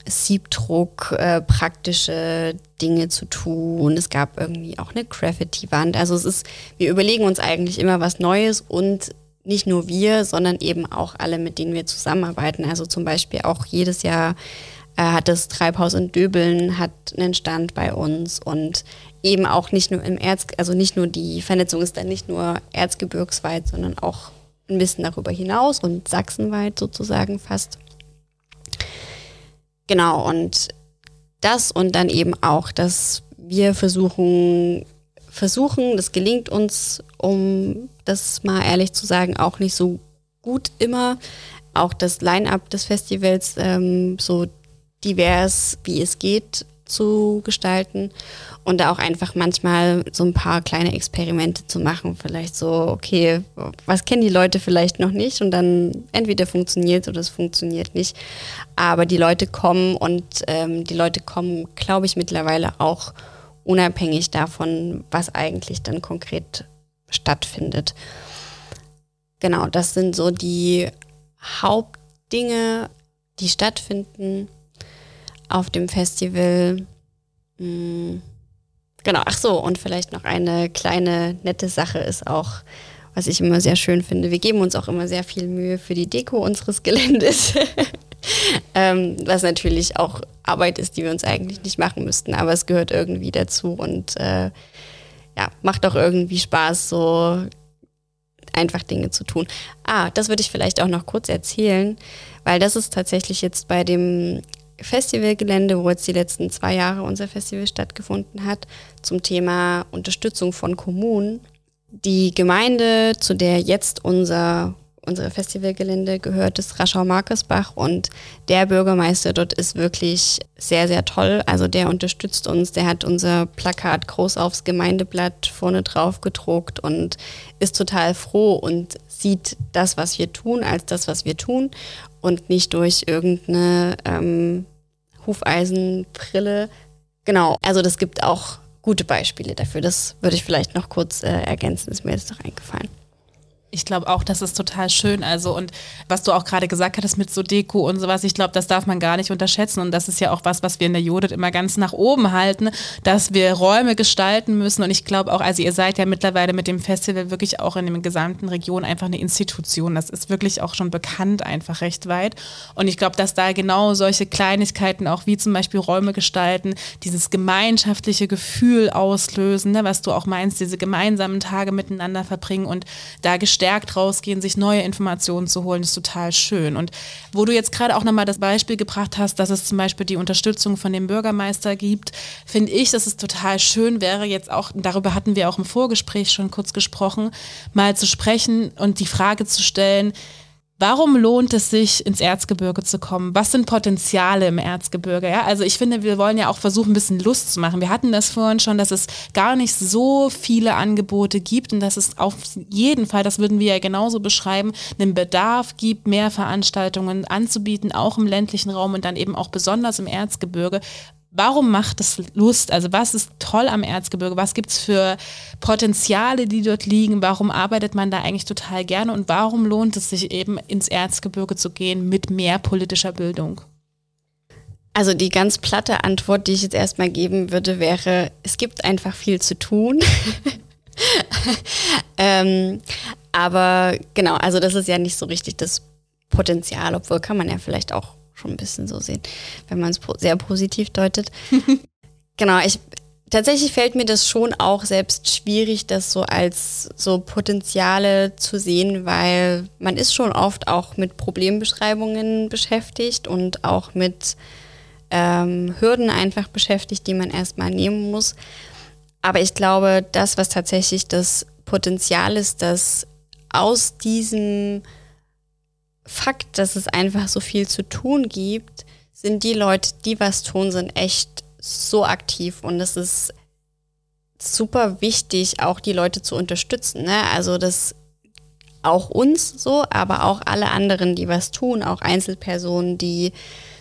Siebdruck, äh, praktische Dinge zu tun. Es gab irgendwie auch eine Graffiti-Wand. Also es ist, wir überlegen uns eigentlich immer was Neues und nicht nur wir, sondern eben auch alle, mit denen wir zusammenarbeiten. Also zum Beispiel auch jedes Jahr äh, hat das Treibhaus in Döbeln hat einen Stand bei uns und eben auch nicht nur im Erz, also nicht nur die Vernetzung ist dann nicht nur erzgebirgsweit, sondern auch ein bisschen darüber hinaus und sachsenweit sozusagen fast. Genau, und das und dann eben auch, dass wir versuchen, versuchen, das gelingt uns, um das mal ehrlich zu sagen, auch nicht so gut immer. Auch das Line-up des Festivals ähm, so divers, wie es geht, zu gestalten und da auch einfach manchmal so ein paar kleine Experimente zu machen. Vielleicht so, okay, was kennen die Leute vielleicht noch nicht und dann entweder funktioniert oder es funktioniert nicht. Aber die Leute kommen und ähm, die Leute kommen, glaube ich, mittlerweile auch unabhängig davon, was eigentlich dann konkret stattfindet. Genau, das sind so die Hauptdinge, die stattfinden auf dem Festival. Hm, genau, ach so, und vielleicht noch eine kleine nette Sache ist auch, was ich immer sehr schön finde. Wir geben uns auch immer sehr viel Mühe für die Deko unseres [LAUGHS] Geländes. ähm, was natürlich auch Arbeit ist, die wir uns eigentlich nicht machen müssten, aber es gehört irgendwie dazu und äh, ja, macht auch irgendwie Spaß, so einfach Dinge zu tun. Ah, das würde ich vielleicht auch noch kurz erzählen, weil das ist tatsächlich jetzt bei dem Festivalgelände, wo jetzt die letzten zwei Jahre unser Festival stattgefunden hat, zum Thema Unterstützung von Kommunen. Die Gemeinde, zu der jetzt unser unsere Festivalgelände gehört, ist Raschau-Markersbach und der Bürgermeister dort ist wirklich sehr, sehr toll. Also der unterstützt uns, der hat unser Plakat groß aufs Gemeindeblatt vorne drauf gedruckt und ist total froh und sieht das, was wir tun, als das, was wir tun und nicht durch irgendeine ähm, Hufeisenbrille. Genau, also das gibt auch gute Beispiele dafür. Das würde ich vielleicht noch kurz äh, ergänzen, ist mir jetzt noch eingefallen. Ich glaube auch, das ist total schön. Also, und was du auch gerade gesagt hattest mit so Deko und sowas, ich glaube, das darf man gar nicht unterschätzen. Und das ist ja auch was, was wir in der Judith immer ganz nach oben halten, dass wir Räume gestalten müssen. Und ich glaube auch, also ihr seid ja mittlerweile mit dem Festival wirklich auch in der gesamten Region einfach eine Institution. Das ist wirklich auch schon bekannt, einfach recht weit. Und ich glaube, dass da genau solche Kleinigkeiten auch wie zum Beispiel Räume gestalten, dieses gemeinschaftliche Gefühl auslösen, ne, was du auch meinst, diese gemeinsamen Tage miteinander verbringen und da gestalten gestärkt rausgehen, sich neue Informationen zu holen, ist total schön. Und wo du jetzt gerade auch nochmal das Beispiel gebracht hast, dass es zum Beispiel die Unterstützung von dem Bürgermeister gibt, finde ich, dass es total schön wäre, jetzt auch, darüber hatten wir auch im Vorgespräch schon kurz gesprochen, mal zu sprechen und die Frage zu stellen, Warum lohnt es sich, ins Erzgebirge zu kommen? Was sind Potenziale im Erzgebirge? Ja, also ich finde, wir wollen ja auch versuchen, ein bisschen Lust zu machen. Wir hatten das vorhin schon, dass es gar nicht so viele Angebote gibt und dass es auf jeden Fall, das würden wir ja genauso beschreiben, einen Bedarf gibt, mehr Veranstaltungen anzubieten, auch im ländlichen Raum und dann eben auch besonders im Erzgebirge, Warum macht es Lust? Also was ist toll am Erzgebirge? Was gibt es für Potenziale, die dort liegen? Warum arbeitet man da eigentlich total gerne? Und warum lohnt es sich eben ins Erzgebirge zu gehen mit mehr politischer Bildung? Also die ganz platte Antwort, die ich jetzt erstmal geben würde, wäre, es gibt einfach viel zu tun. [LAUGHS] ähm, aber genau, also das ist ja nicht so richtig das Potenzial, obwohl kann man ja vielleicht auch schon ein bisschen so sehen, wenn man es sehr positiv deutet. [LAUGHS] genau, ich tatsächlich fällt mir das schon auch selbst schwierig, das so als so Potenziale zu sehen, weil man ist schon oft auch mit Problembeschreibungen beschäftigt und auch mit ähm, Hürden einfach beschäftigt, die man erstmal nehmen muss. Aber ich glaube, das, was tatsächlich das Potenzial ist, dass aus diesem Fakt, dass es einfach so viel zu tun gibt, sind die Leute, die was tun, sind echt so aktiv und es ist super wichtig, auch die Leute zu unterstützen. Ne? Also das auch uns so, aber auch alle anderen, die was tun, auch Einzelpersonen, die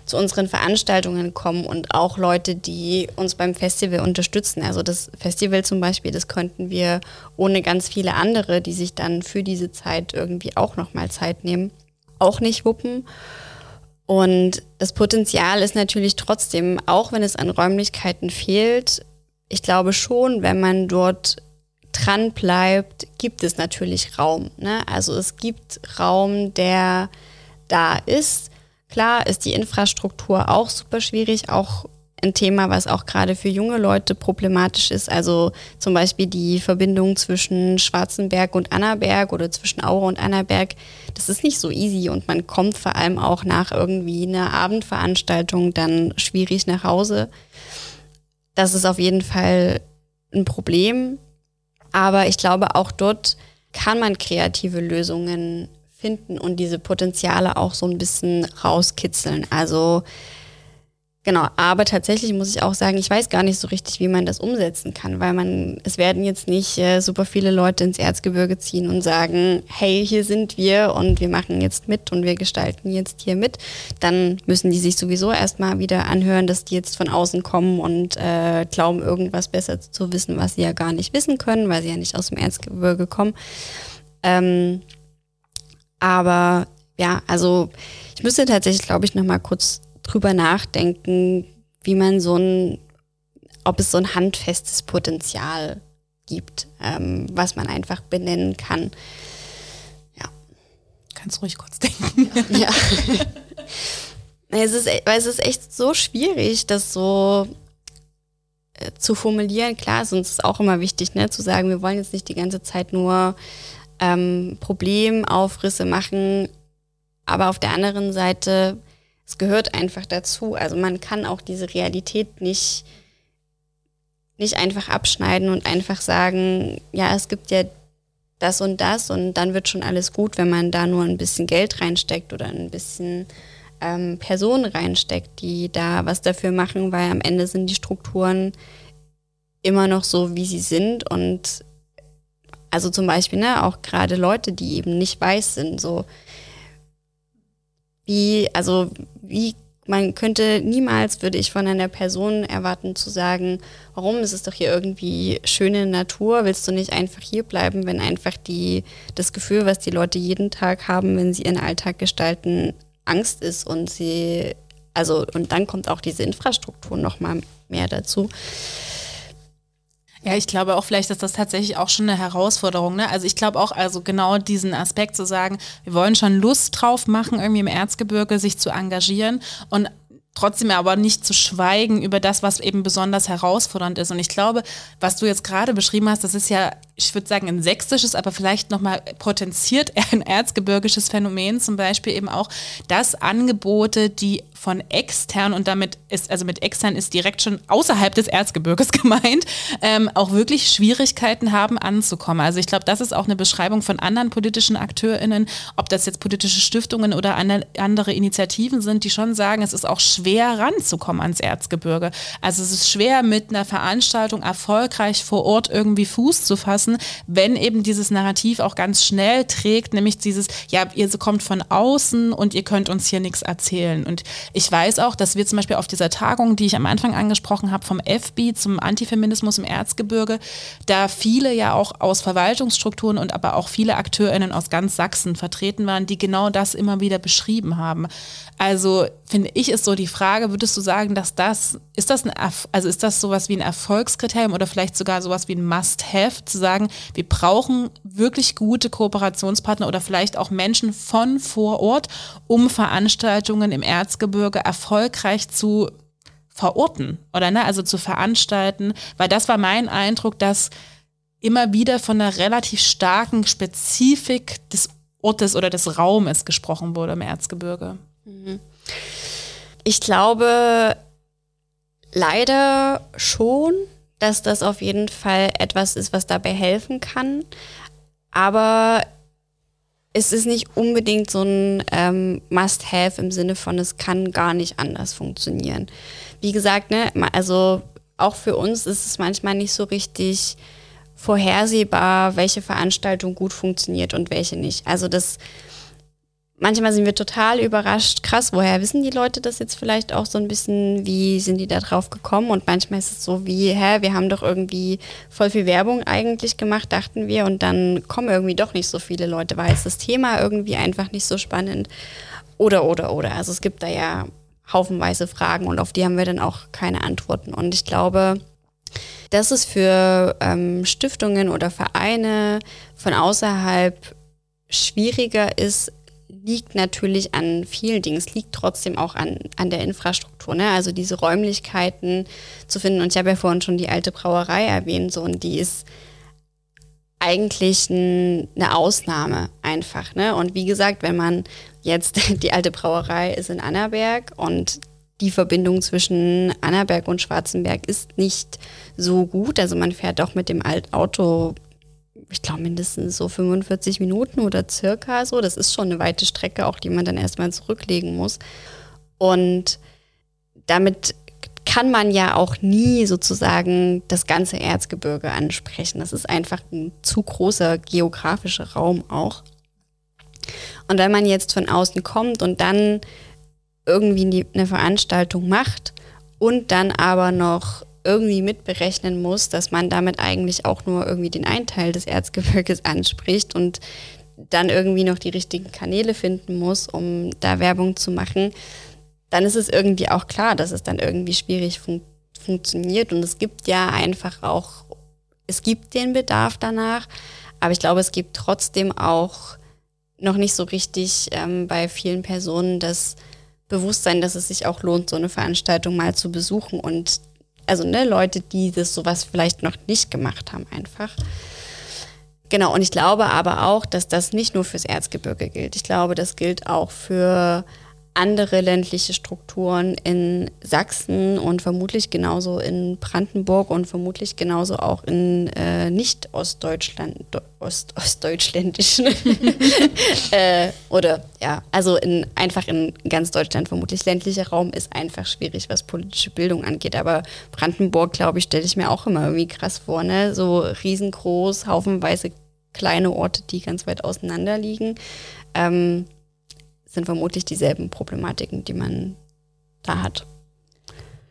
zu unseren Veranstaltungen kommen und auch Leute, die uns beim Festival unterstützen. Also das Festival zum Beispiel, das könnten wir ohne ganz viele andere, die sich dann für diese Zeit irgendwie auch nochmal Zeit nehmen, auch nicht wuppen. Und das Potenzial ist natürlich trotzdem, auch wenn es an Räumlichkeiten fehlt, ich glaube schon, wenn man dort dran bleibt, gibt es natürlich Raum. Ne? Also es gibt Raum, der da ist. Klar ist die Infrastruktur auch super schwierig, auch ein Thema, was auch gerade für junge Leute problematisch ist. Also zum Beispiel die Verbindung zwischen Schwarzenberg und Annaberg oder zwischen Aura und Annaberg. Das ist nicht so easy und man kommt vor allem auch nach irgendwie einer Abendveranstaltung dann schwierig nach Hause. Das ist auf jeden Fall ein Problem. Aber ich glaube, auch dort kann man kreative Lösungen finden und diese Potenziale auch so ein bisschen rauskitzeln. Also Genau, aber tatsächlich muss ich auch sagen, ich weiß gar nicht so richtig, wie man das umsetzen kann, weil man, es werden jetzt nicht äh, super viele Leute ins Erzgebirge ziehen und sagen, hey, hier sind wir und wir machen jetzt mit und wir gestalten jetzt hier mit. Dann müssen die sich sowieso erstmal wieder anhören, dass die jetzt von außen kommen und äh, glauben, irgendwas besser zu wissen, was sie ja gar nicht wissen können, weil sie ja nicht aus dem Erzgebirge kommen. Ähm, aber ja, also ich müsste tatsächlich, glaube ich, nochmal kurz drüber nachdenken, wie man so ein, ob es so ein handfestes Potenzial gibt, ähm, was man einfach benennen kann. Ja. Kannst ruhig kurz denken. [LAUGHS] ja. es, ist, weil es ist echt so schwierig, das so äh, zu formulieren. Klar, ist uns auch immer wichtig, ne, zu sagen, wir wollen jetzt nicht die ganze Zeit nur ähm, Problemaufrisse machen. Aber auf der anderen Seite, es gehört einfach dazu. Also man kann auch diese Realität nicht, nicht einfach abschneiden und einfach sagen, ja, es gibt ja das und das und dann wird schon alles gut, wenn man da nur ein bisschen Geld reinsteckt oder ein bisschen ähm, Personen reinsteckt, die da was dafür machen, weil am Ende sind die Strukturen immer noch so, wie sie sind und also zum Beispiel, ne, auch gerade Leute, die eben nicht weiß sind, so wie, also wie man könnte niemals, würde ich von einer Person erwarten zu sagen, warum ist es doch hier irgendwie schöne Natur, willst du nicht einfach hier bleiben, wenn einfach die, das Gefühl, was die Leute jeden Tag haben, wenn sie ihren Alltag gestalten, Angst ist und sie, also, und dann kommt auch diese Infrastruktur nochmal mehr dazu. Ja, ich glaube auch vielleicht ist das tatsächlich auch schon eine Herausforderung. Ne? Also ich glaube auch, also genau diesen Aspekt zu sagen, wir wollen schon Lust drauf machen, irgendwie im Erzgebirge sich zu engagieren und trotzdem aber nicht zu schweigen über das, was eben besonders herausfordernd ist. Und ich glaube, was du jetzt gerade beschrieben hast, das ist ja, ich würde sagen, ein sächsisches, aber vielleicht nochmal potenziert ein erzgebirgisches Phänomen, zum Beispiel eben auch, dass Angebote, die von extern und damit ist, also mit extern ist direkt schon außerhalb des Erzgebirges [LAUGHS] gemeint, ähm, auch wirklich Schwierigkeiten haben anzukommen. Also ich glaube, das ist auch eine Beschreibung von anderen politischen AkteurInnen, ob das jetzt politische Stiftungen oder andere Initiativen sind, die schon sagen, es ist auch schwer ranzukommen ans Erzgebirge. Also es ist schwer mit einer Veranstaltung erfolgreich vor Ort irgendwie Fuß zu fassen, wenn eben dieses Narrativ auch ganz schnell trägt, nämlich dieses, ja, ihr kommt von außen und ihr könnt uns hier nichts erzählen. Und ich weiß auch, dass wir zum Beispiel auf dieser Tagung, die ich am Anfang angesprochen habe, vom FB zum Antifeminismus im Erzgebirge, da viele ja auch aus Verwaltungsstrukturen und aber auch viele AkteurInnen aus ganz Sachsen vertreten waren, die genau das immer wieder beschrieben haben. Also finde ich, ist so die Frage, würdest du sagen, dass das, ist das ein, also ist das sowas wie ein Erfolgskriterium oder vielleicht sogar sowas wie ein Must-Have, zu sagen, wir brauchen wirklich gute Kooperationspartner oder vielleicht auch Menschen von vor Ort, um Veranstaltungen im Erzgebirge erfolgreich zu verorten oder ne, also zu veranstalten, weil das war mein Eindruck, dass immer wieder von einer relativ starken Spezifik des Ortes oder des Raumes gesprochen wurde im Erzgebirge. Ich glaube leider schon, dass das auf jeden Fall etwas ist, was dabei helfen kann. Aber es ist nicht unbedingt so ein ähm, Must-Have im Sinne von, es kann gar nicht anders funktionieren. Wie gesagt, ne, also auch für uns ist es manchmal nicht so richtig vorhersehbar, welche Veranstaltung gut funktioniert und welche nicht. Also das manchmal sind wir total überrascht, krass, woher wissen die Leute das jetzt vielleicht auch so ein bisschen, wie sind die da drauf gekommen? Und manchmal ist es so wie, hä, wir haben doch irgendwie voll viel Werbung eigentlich gemacht, dachten wir. Und dann kommen irgendwie doch nicht so viele Leute, weil es das Thema irgendwie einfach nicht so spannend. Oder, oder, oder. Also es gibt da ja haufenweise Fragen und auf die haben wir dann auch keine Antworten. Und ich glaube, dass es für ähm, Stiftungen oder Vereine von außerhalb schwieriger ist, liegt natürlich an vielen Dingen. Es liegt trotzdem auch an, an der Infrastruktur, ne? also diese Räumlichkeiten zu finden. Und ich habe ja vorhin schon die alte Brauerei erwähnt, so, und die ist eigentlich ein, eine Ausnahme einfach. Ne? Und wie gesagt, wenn man jetzt, [LAUGHS] die alte Brauerei ist in Annaberg und die Verbindung zwischen Annaberg und Schwarzenberg ist nicht so gut. Also man fährt auch mit dem Auto ich glaube, mindestens so 45 Minuten oder circa so. Das ist schon eine weite Strecke, auch die man dann erstmal zurücklegen muss. Und damit kann man ja auch nie sozusagen das ganze Erzgebirge ansprechen. Das ist einfach ein zu großer geografischer Raum auch. Und wenn man jetzt von außen kommt und dann irgendwie eine Veranstaltung macht und dann aber noch irgendwie mitberechnen muss, dass man damit eigentlich auch nur irgendwie den einen Teil des Erzgebirges anspricht und dann irgendwie noch die richtigen Kanäle finden muss, um da Werbung zu machen, dann ist es irgendwie auch klar, dass es dann irgendwie schwierig fun funktioniert. Und es gibt ja einfach auch, es gibt den Bedarf danach, aber ich glaube, es gibt trotzdem auch noch nicht so richtig ähm, bei vielen Personen das Bewusstsein, dass es sich auch lohnt, so eine Veranstaltung mal zu besuchen und also ne, Leute, die das sowas vielleicht noch nicht gemacht haben, einfach. Genau, und ich glaube aber auch, dass das nicht nur fürs Erzgebirge gilt. Ich glaube, das gilt auch für andere ländliche Strukturen in Sachsen und vermutlich genauso in Brandenburg und vermutlich genauso auch in äh, nicht Ostdeutschland, Ost, ostdeutschländischen [LAUGHS] äh, oder ja, also in einfach in ganz Deutschland vermutlich ländlicher Raum ist einfach schwierig, was politische Bildung angeht. Aber Brandenburg, glaube ich, stelle ich mir auch immer irgendwie krass vor, ne? So riesengroß, haufenweise kleine Orte, die ganz weit auseinander liegen. Ähm, sind vermutlich dieselben Problematiken, die man da hat.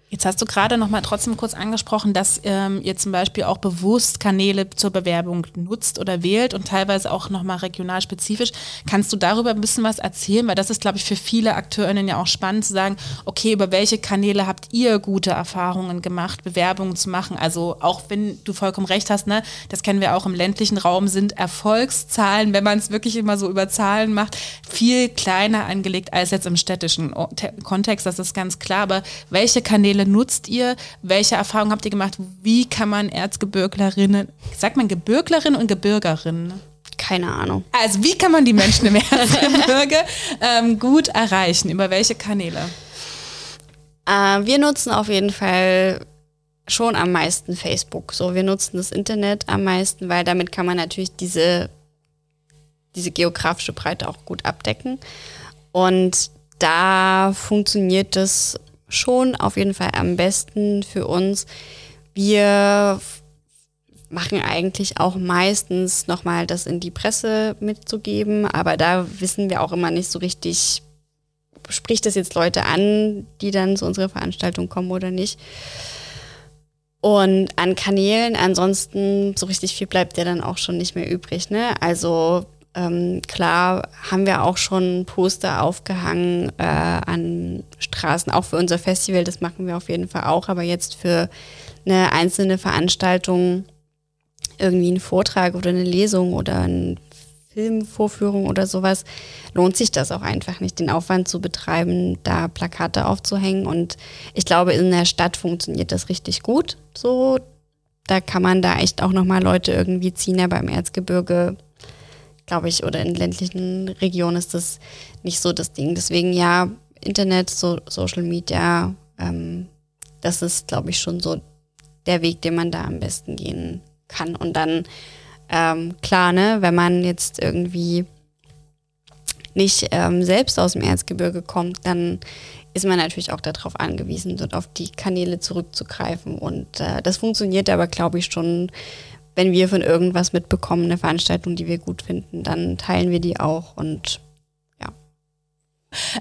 Jetzt hast du gerade noch mal trotzdem kurz angesprochen, dass ähm, ihr zum Beispiel auch bewusst Kanäle zur Bewerbung nutzt oder wählt und teilweise auch noch mal regional spezifisch. Kannst du darüber ein bisschen was erzählen? Weil das ist, glaube ich, für viele AkteurInnen ja auch spannend zu sagen, okay, über welche Kanäle habt ihr gute Erfahrungen gemacht, Bewerbungen zu machen? Also auch wenn du vollkommen recht hast, ne, das kennen wir auch im ländlichen Raum, sind Erfolgszahlen, wenn man es wirklich immer so über Zahlen macht, viel kleiner angelegt als jetzt im städtischen Kontext, das ist ganz klar. Aber welche Kanäle Kanäle nutzt ihr? Welche Erfahrungen habt ihr gemacht? Wie kann man Erzgebirglerinnen, sagt man Gebirglerinnen und Gebirgerinnen? Keine Ahnung. Also wie kann man die Menschen im [LAUGHS] Erzgebirge ähm, gut erreichen? Über welche Kanäle? Äh, wir nutzen auf jeden Fall schon am meisten Facebook. So, wir nutzen das Internet am meisten, weil damit kann man natürlich diese, diese geografische Breite auch gut abdecken. Und da funktioniert das schon auf jeden Fall am besten für uns. Wir machen eigentlich auch meistens nochmal das in die Presse mitzugeben, aber da wissen wir auch immer nicht so richtig, spricht das jetzt Leute an, die dann zu unserer Veranstaltung kommen oder nicht. Und an Kanälen, ansonsten so richtig viel bleibt ja dann auch schon nicht mehr übrig. Ne? Also ähm, klar haben wir auch schon Poster aufgehangen äh, an Straßen, auch für unser Festival, das machen wir auf jeden Fall auch, aber jetzt für eine einzelne Veranstaltung, irgendwie einen Vortrag oder eine Lesung oder eine Filmvorführung oder sowas, lohnt sich das auch einfach nicht, den Aufwand zu betreiben, da Plakate aufzuhängen. Und ich glaube, in der Stadt funktioniert das richtig gut. So, da kann man da echt auch nochmal Leute irgendwie ziehen, ja beim Erzgebirge glaube ich, oder in ländlichen Regionen ist das nicht so das Ding. Deswegen ja, Internet, so, Social Media, ähm, das ist, glaube ich, schon so der Weg, den man da am besten gehen kann. Und dann, ähm, klar, ne, wenn man jetzt irgendwie nicht ähm, selbst aus dem Erzgebirge kommt, dann ist man natürlich auch darauf angewiesen, dort auf die Kanäle zurückzugreifen. Und äh, das funktioniert aber, glaube ich, schon wenn wir von irgendwas mitbekommen, eine Veranstaltung, die wir gut finden, dann teilen wir die auch und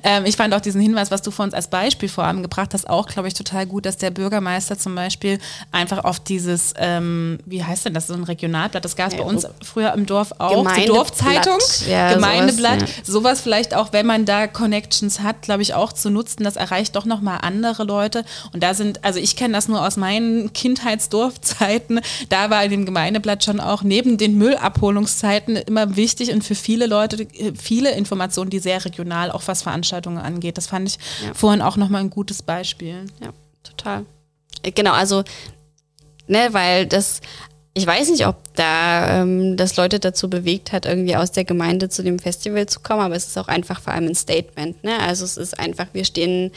ähm, ich fand auch diesen Hinweis, was du vor uns als Beispiel vor allem gebracht hast, auch, glaube ich, total gut, dass der Bürgermeister zum Beispiel einfach auf dieses, ähm, wie heißt denn das, so ein Regionalblatt, das gab es ja, bei uns früher im Dorf auch, die Dorfzeitung, ja, Gemeindeblatt, sowas, ja. sowas, vielleicht auch, wenn man da Connections hat, glaube ich, auch zu nutzen, das erreicht doch nochmal andere Leute. Und da sind, also ich kenne das nur aus meinen Kindheitsdorfzeiten, da war in dem Gemeindeblatt schon auch neben den Müllabholungszeiten immer wichtig und für viele Leute äh, viele Informationen, die sehr regional auch was Veranstaltungen angeht. Das fand ich ja. vorhin auch nochmal ein gutes Beispiel. Ja, total. Äh, genau, also, ne, weil das, ich weiß nicht, ob da ähm, das Leute dazu bewegt hat, irgendwie aus der Gemeinde zu dem Festival zu kommen, aber es ist auch einfach vor allem ein Statement. Ne? Also es ist einfach, wir stehen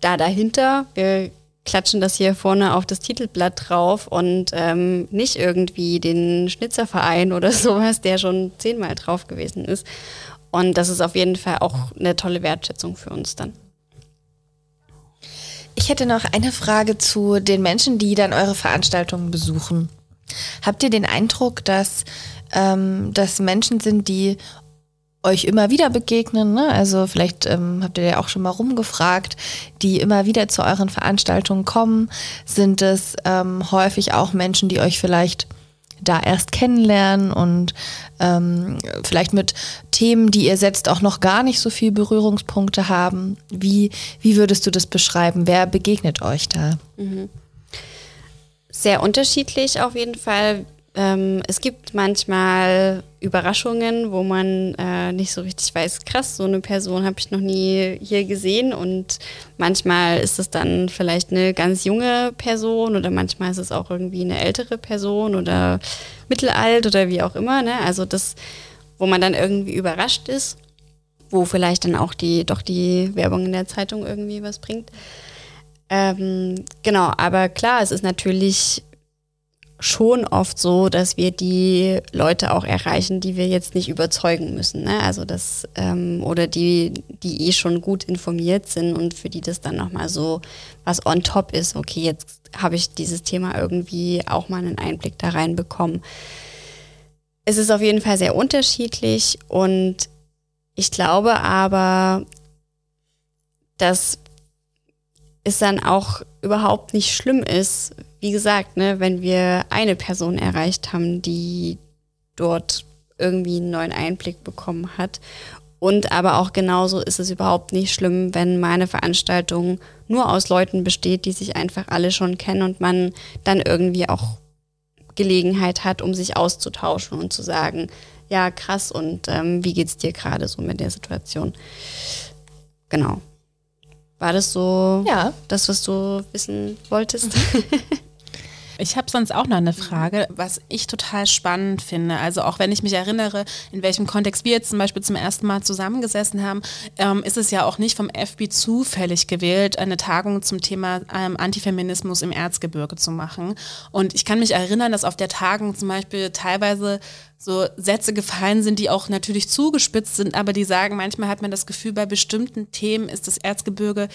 da dahinter, wir klatschen das hier vorne auf das Titelblatt drauf und ähm, nicht irgendwie den Schnitzerverein oder [LAUGHS] sowas, der schon zehnmal drauf gewesen ist. Und das ist auf jeden Fall auch eine tolle Wertschätzung für uns dann. Ich hätte noch eine Frage zu den Menschen, die dann eure Veranstaltungen besuchen. Habt ihr den Eindruck, dass ähm, das Menschen sind, die euch immer wieder begegnen? Ne? Also vielleicht ähm, habt ihr ja auch schon mal rumgefragt, die immer wieder zu euren Veranstaltungen kommen. Sind es ähm, häufig auch Menschen, die euch vielleicht da erst kennenlernen und ähm, vielleicht mit Themen, die ihr setzt, auch noch gar nicht so viel Berührungspunkte haben. Wie, wie würdest du das beschreiben? Wer begegnet euch da? Mhm. Sehr unterschiedlich auf jeden Fall. Ähm, es gibt manchmal Überraschungen, wo man äh, nicht so richtig weiß, krass, so eine Person habe ich noch nie hier gesehen und manchmal ist es dann vielleicht eine ganz junge Person oder manchmal ist es auch irgendwie eine ältere Person oder mittelalt oder wie auch immer. Ne? Also das, wo man dann irgendwie überrascht ist, wo vielleicht dann auch die, doch die Werbung in der Zeitung irgendwie was bringt. Ähm, genau, aber klar, es ist natürlich schon oft so, dass wir die Leute auch erreichen, die wir jetzt nicht überzeugen müssen. Ne? Also das, ähm, oder die, die eh schon gut informiert sind und für die das dann nochmal so was on top ist. Okay, jetzt habe ich dieses Thema irgendwie auch mal einen Einblick da reinbekommen. Es ist auf jeden Fall sehr unterschiedlich und ich glaube aber, dass es dann auch überhaupt nicht schlimm ist, wie gesagt, ne, wenn wir eine Person erreicht haben, die dort irgendwie einen neuen Einblick bekommen hat. Und aber auch genauso ist es überhaupt nicht schlimm, wenn meine Veranstaltung nur aus Leuten besteht, die sich einfach alle schon kennen und man dann irgendwie auch Gelegenheit hat, um sich auszutauschen und zu sagen, ja, krass, und ähm, wie geht's dir gerade so mit der Situation? Genau. War das so ja. das, was du wissen wolltest? [LAUGHS] Ich habe sonst auch noch eine Frage, was ich total spannend finde. Also auch wenn ich mich erinnere, in welchem Kontext wir jetzt zum Beispiel zum ersten Mal zusammengesessen haben, ähm, ist es ja auch nicht vom FB zufällig gewählt, eine Tagung zum Thema ähm, Antifeminismus im Erzgebirge zu machen. Und ich kann mich erinnern, dass auf der Tagung zum Beispiel teilweise so Sätze gefallen sind, die auch natürlich zugespitzt sind, aber die sagen, manchmal hat man das Gefühl, bei bestimmten Themen ist das Erzgebirge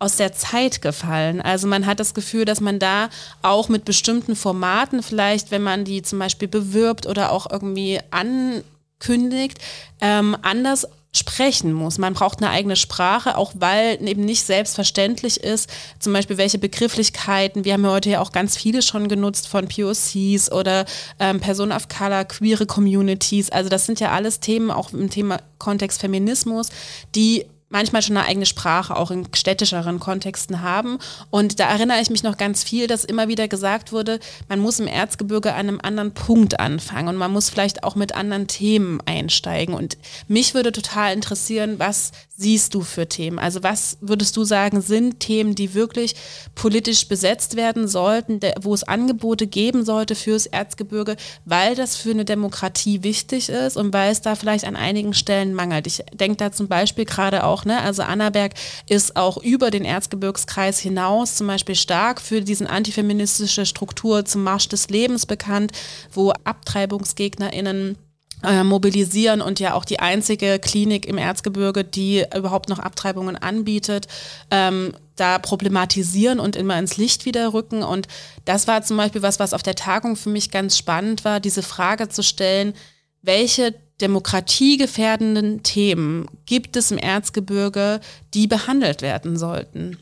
aus der Zeit gefallen. Also man hat das Gefühl, dass man da auch mit bestimmten Formaten vielleicht, wenn man die zum Beispiel bewirbt oder auch irgendwie ankündigt, ähm, anders sprechen muss. Man braucht eine eigene Sprache, auch weil eben nicht selbstverständlich ist, zum Beispiel welche Begrifflichkeiten, wir haben ja heute ja auch ganz viele schon genutzt von POCs oder ähm, Personen of Color, queere Communities. Also das sind ja alles Themen, auch im Thema Kontext Feminismus, die manchmal schon eine eigene Sprache auch in städtischeren Kontexten haben. Und da erinnere ich mich noch ganz viel, dass immer wieder gesagt wurde, man muss im Erzgebirge an einem anderen Punkt anfangen und man muss vielleicht auch mit anderen Themen einsteigen. Und mich würde total interessieren, was siehst du für Themen? Also was würdest du sagen, sind Themen, die wirklich politisch besetzt werden sollten, wo es Angebote geben sollte fürs Erzgebirge, weil das für eine Demokratie wichtig ist und weil es da vielleicht an einigen Stellen mangelt? Ich denke da zum Beispiel gerade auch ne? Also Annaberg ist auch über den Erzgebirgskreis hinaus zum Beispiel stark für diesen antifeministische Struktur zum Marsch des Lebens bekannt, wo AbtreibungsgegnerInnen äh, mobilisieren und ja auch die einzige Klinik im Erzgebirge, die überhaupt noch Abtreibungen anbietet, ähm, da problematisieren und immer ins Licht wieder rücken. Und das war zum Beispiel was, was auf der Tagung für mich ganz spannend war, diese Frage zu stellen, welche demokratiegefährdenden Themen gibt es im Erzgebirge, die behandelt werden sollten?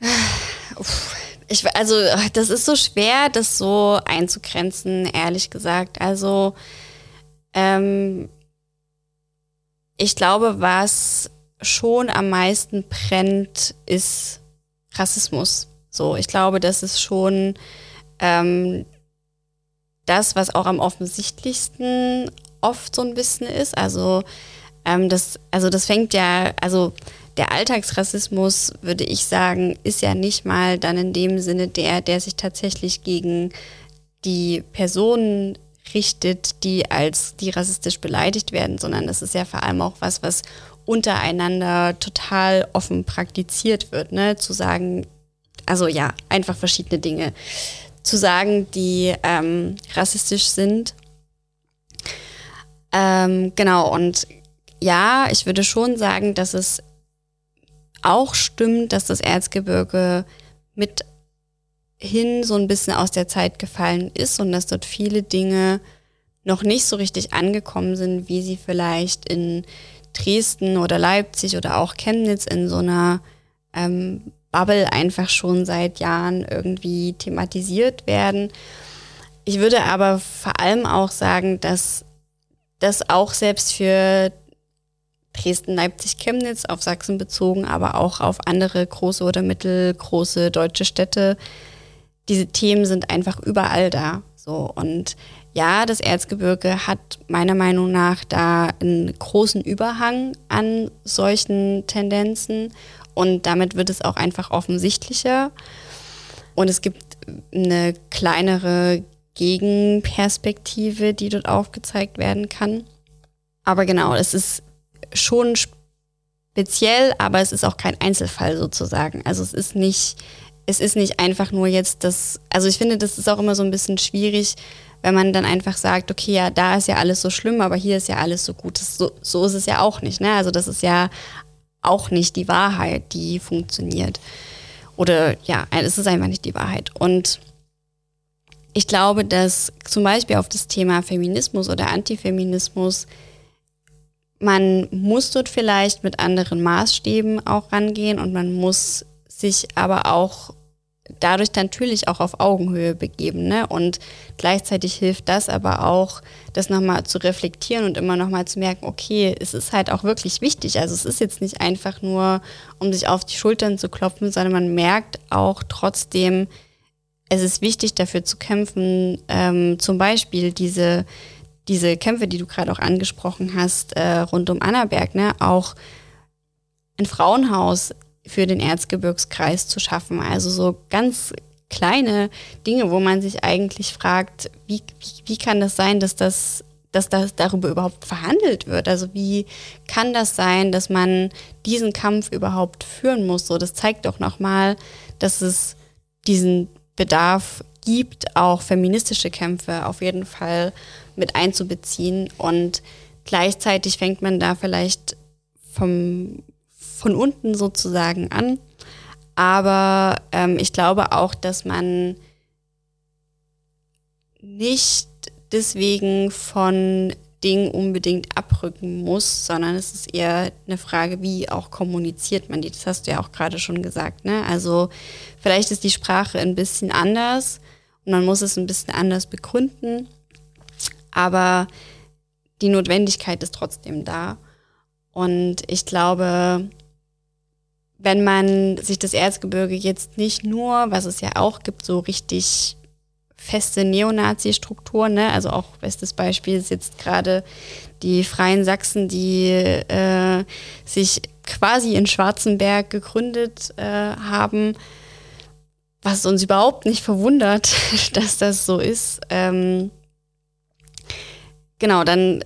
[SIGHS] Ich, also, das ist so schwer, das so einzugrenzen, ehrlich gesagt. Also, ähm, ich glaube, was schon am meisten brennt, ist Rassismus. So, ich glaube, das ist schon ähm, das, was auch am offensichtlichsten oft so ein bisschen ist. Also ähm, das, also das fängt ja, also der Alltagsrassismus, würde ich sagen, ist ja nicht mal dann in dem Sinne der, der sich tatsächlich gegen die Personen richtet, die als die rassistisch beleidigt werden, sondern das ist ja vor allem auch was, was untereinander total offen praktiziert wird, ne? Zu sagen, also ja, einfach verschiedene Dinge zu sagen, die ähm, rassistisch sind. Ähm, genau, und ja, ich würde schon sagen, dass es auch stimmt, dass das Erzgebirge mit hin so ein bisschen aus der Zeit gefallen ist und dass dort viele Dinge noch nicht so richtig angekommen sind, wie sie vielleicht in Dresden oder Leipzig oder auch Chemnitz in so einer ähm, Bubble einfach schon seit Jahren irgendwie thematisiert werden. Ich würde aber vor allem auch sagen, dass das auch selbst für Dresden, Leipzig, Chemnitz auf Sachsen bezogen, aber auch auf andere große oder mittelgroße deutsche Städte, diese Themen sind einfach überall da. So und ja, das Erzgebirge hat meiner Meinung nach da einen großen Überhang an solchen Tendenzen und damit wird es auch einfach offensichtlicher. Und es gibt eine kleinere Gegenperspektive, die dort aufgezeigt werden kann. Aber genau, es ist schon speziell, aber es ist auch kein Einzelfall sozusagen. Also es ist nicht, es ist nicht einfach nur jetzt das, also ich finde, das ist auch immer so ein bisschen schwierig, wenn man dann einfach sagt, okay, ja, da ist ja alles so schlimm, aber hier ist ja alles so gut. Das, so, so ist es ja auch nicht. Ne? Also das ist ja auch nicht die Wahrheit, die funktioniert. Oder ja, es ist einfach nicht die Wahrheit. Und ich glaube, dass zum Beispiel auf das Thema Feminismus oder Antifeminismus man muss dort vielleicht mit anderen Maßstäben auch rangehen und man muss sich aber auch dadurch natürlich auch auf Augenhöhe begeben. Ne? Und gleichzeitig hilft das aber auch, das nochmal zu reflektieren und immer nochmal zu merken, okay, es ist halt auch wirklich wichtig. Also es ist jetzt nicht einfach nur, um sich auf die Schultern zu klopfen, sondern man merkt auch trotzdem, es ist wichtig dafür zu kämpfen, ähm, zum Beispiel diese, diese Kämpfe, die du gerade auch angesprochen hast, äh, rund um Annaberg, ne, auch ein Frauenhaus für den Erzgebirgskreis zu schaffen. Also so ganz kleine Dinge, wo man sich eigentlich fragt, wie, wie, wie kann das sein, dass das dass das darüber überhaupt verhandelt wird. Also wie kann das sein, dass man diesen Kampf überhaupt führen muss? So, das zeigt doch nochmal, dass es diesen Bedarf gibt, auch feministische Kämpfe auf jeden Fall mit einzubeziehen. Und gleichzeitig fängt man da vielleicht vom, von unten sozusagen an. Aber ähm, ich glaube auch, dass man nicht deswegen von Dingen unbedingt abrücken muss, sondern es ist eher eine Frage, wie auch kommuniziert man die. Das hast du ja auch gerade schon gesagt. Ne? Also vielleicht ist die Sprache ein bisschen anders und man muss es ein bisschen anders begründen, aber die Notwendigkeit ist trotzdem da. Und ich glaube, wenn man sich das Erzgebirge jetzt nicht nur, was es ja auch gibt, so richtig feste Neonazi-Strukturen, ne? also auch bestes Beispiel ist jetzt gerade die Freien Sachsen, die äh, sich quasi in Schwarzenberg gegründet äh, haben, was uns überhaupt nicht verwundert, [LAUGHS] dass das so ist. Ähm, genau, dann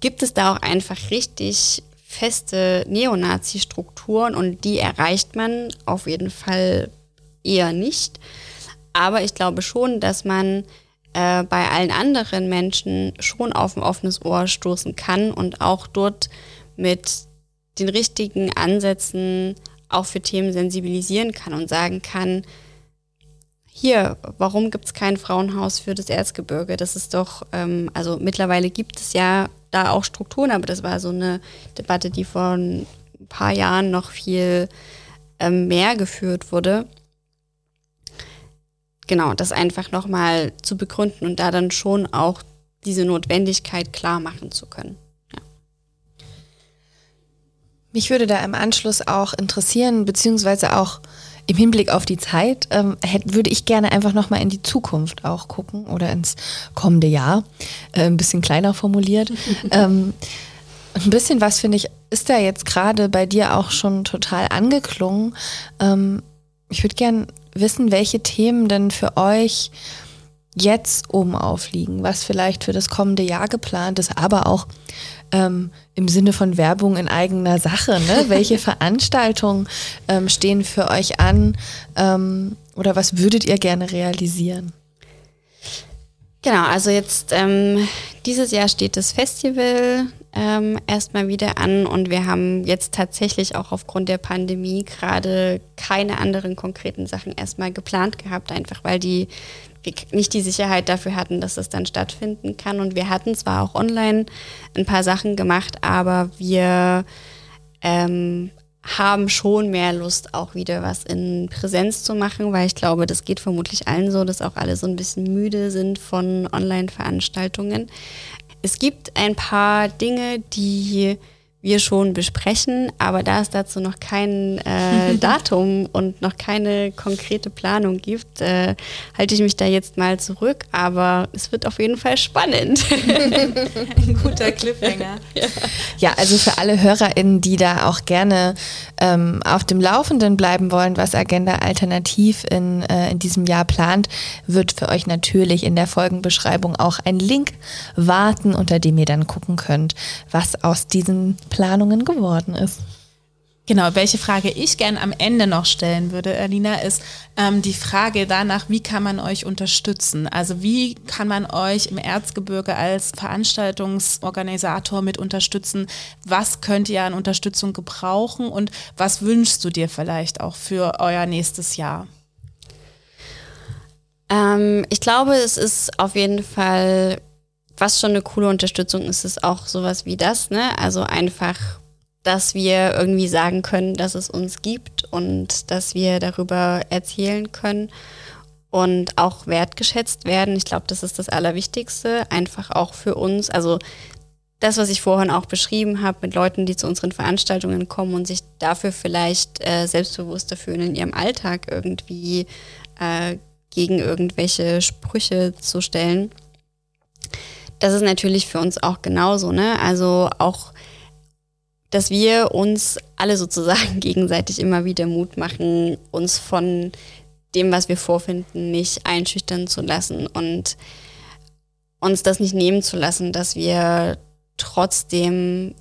gibt es da auch einfach richtig feste Neonazi-Strukturen und die erreicht man auf jeden Fall eher nicht. Aber ich glaube schon, dass man äh, bei allen anderen Menschen schon auf ein offenes Ohr stoßen kann und auch dort mit den richtigen Ansätzen auch für Themen sensibilisieren kann und sagen kann, hier, warum gibt es kein Frauenhaus für das Erzgebirge? Das ist doch, ähm, also mittlerweile gibt es ja da auch Strukturen, aber das war so eine Debatte, die vor ein paar Jahren noch viel ähm, mehr geführt wurde. Genau, das einfach nochmal zu begründen und da dann schon auch diese Notwendigkeit klar machen zu können. Ja. Mich würde da im Anschluss auch interessieren, beziehungsweise auch im Hinblick auf die Zeit ähm, hätte, würde ich gerne einfach nochmal in die Zukunft auch gucken oder ins kommende Jahr. Äh, ein bisschen kleiner formuliert. [LAUGHS] ähm, ein bisschen was, finde ich, ist da jetzt gerade bei dir auch schon total angeklungen. Ähm, ich würde gerne wissen, welche Themen denn für euch jetzt oben aufliegen, was vielleicht für das kommende Jahr geplant ist, aber auch ähm, im Sinne von Werbung in eigener Sache. Ne? [LAUGHS] Welche Veranstaltungen ähm, stehen für euch an ähm, oder was würdet ihr gerne realisieren? Genau, also jetzt ähm, dieses Jahr steht das Festival ähm, erstmal wieder an und wir haben jetzt tatsächlich auch aufgrund der Pandemie gerade keine anderen konkreten Sachen erstmal geplant gehabt, einfach weil die wir nicht die Sicherheit dafür hatten, dass das dann stattfinden kann. Und wir hatten zwar auch online ein paar Sachen gemacht, aber wir ähm, haben schon mehr Lust, auch wieder was in Präsenz zu machen, weil ich glaube, das geht vermutlich allen so, dass auch alle so ein bisschen müde sind von Online-Veranstaltungen. Es gibt ein paar Dinge, die wir schon besprechen, aber da es dazu noch kein äh, [LAUGHS] Datum und noch keine konkrete Planung gibt, äh, halte ich mich da jetzt mal zurück. Aber es wird auf jeden Fall spannend. [LAUGHS] Ein guter Cliffhanger. Ja. ja, also für alle HörerInnen, die da auch gerne ähm, auf dem Laufenden bleiben wollen, was Agenda Alternativ in, äh, in diesem Jahr plant, wird für euch natürlich in der Folgenbeschreibung auch ein Link warten, unter dem ihr dann gucken könnt, was aus diesen Planungen geworden ist. Genau, welche Frage ich gerne am Ende noch stellen würde, Alina, ist ähm, die Frage danach, wie kann man euch unterstützen? Also wie kann man euch im Erzgebirge als Veranstaltungsorganisator mit unterstützen? Was könnt ihr an Unterstützung gebrauchen und was wünschst du dir vielleicht auch für euer nächstes Jahr? Ähm, ich glaube, es ist auf jeden Fall was schon eine coole Unterstützung ist, ist auch sowas wie das, ne? Also einfach, dass wir irgendwie sagen können, dass es uns gibt und dass wir darüber erzählen können und auch wertgeschätzt werden. Ich glaube, das ist das Allerwichtigste, einfach auch für uns. Also das, was ich vorhin auch beschrieben habe, mit Leuten, die zu unseren Veranstaltungen kommen und sich dafür vielleicht äh, selbstbewusster fühlen in ihrem Alltag irgendwie äh, gegen irgendwelche Sprüche zu stellen das ist natürlich für uns auch genauso, ne? Also auch, dass wir uns alle sozusagen [LAUGHS] gegenseitig immer wieder Mut machen, uns von dem, was wir vorfinden, nicht einschüchtern zu lassen und uns das nicht nehmen zu lassen, dass wir trotzdem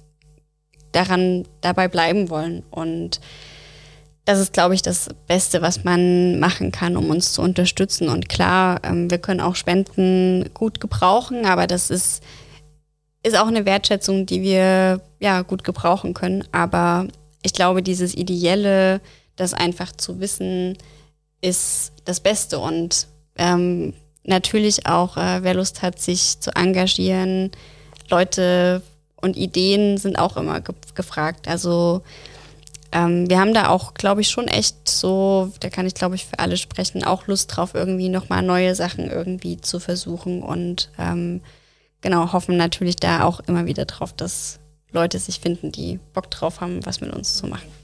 daran dabei bleiben wollen und das ist, glaube ich, das Beste, was man machen kann, um uns zu unterstützen. Und klar, ähm, wir können auch Spenden gut gebrauchen, aber das ist, ist auch eine Wertschätzung, die wir ja gut gebrauchen können. Aber ich glaube, dieses Ideelle, das einfach zu wissen, ist das Beste. Und ähm, natürlich auch, äh, wer Lust hat, sich zu engagieren, Leute und Ideen sind auch immer ge gefragt. Also ähm, wir haben da auch, glaube ich, schon echt so, da kann ich, glaube ich, für alle sprechen, auch Lust drauf, irgendwie nochmal neue Sachen irgendwie zu versuchen und ähm, genau, hoffen natürlich da auch immer wieder drauf, dass Leute sich finden, die Bock drauf haben, was mit uns zu machen.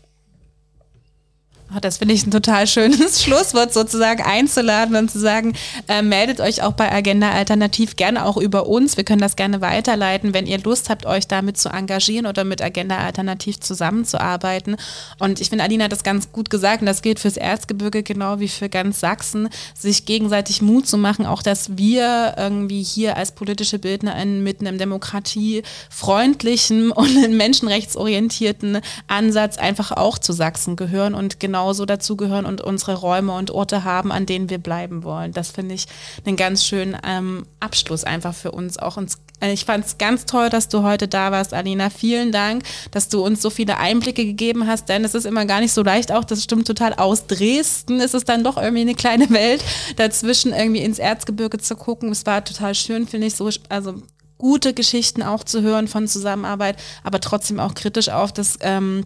Oh, das finde ich ein total schönes [LAUGHS] Schlusswort sozusagen einzuladen und zu sagen, äh, meldet euch auch bei Agenda Alternativ gerne auch über uns. Wir können das gerne weiterleiten, wenn ihr Lust habt, euch damit zu engagieren oder mit Agenda Alternativ zusammenzuarbeiten. Und ich finde, Alina hat das ganz gut gesagt und das gilt fürs Erzgebirge genau wie für ganz Sachsen, sich gegenseitig Mut zu machen, auch dass wir irgendwie hier als politische BildnerInnen mit einem demokratiefreundlichen [LAUGHS] und menschenrechtsorientierten Ansatz einfach auch zu Sachsen gehören und genau genauso dazugehören und unsere Räume und Orte haben, an denen wir bleiben wollen. Das finde ich einen ganz schönen ähm, Abschluss einfach für uns auch ins äh, ich fand es ganz toll, dass du heute da warst, Alina. Vielen Dank, dass du uns so viele Einblicke gegeben hast, denn es ist immer gar nicht so leicht, auch das stimmt total. Aus Dresden ist es dann doch irgendwie eine kleine [LAUGHS] Welt, dazwischen irgendwie ins Erzgebirge zu gucken. Es war total schön, finde ich, so, also gute Geschichten auch zu hören von Zusammenarbeit, aber trotzdem auch kritisch auf das ähm,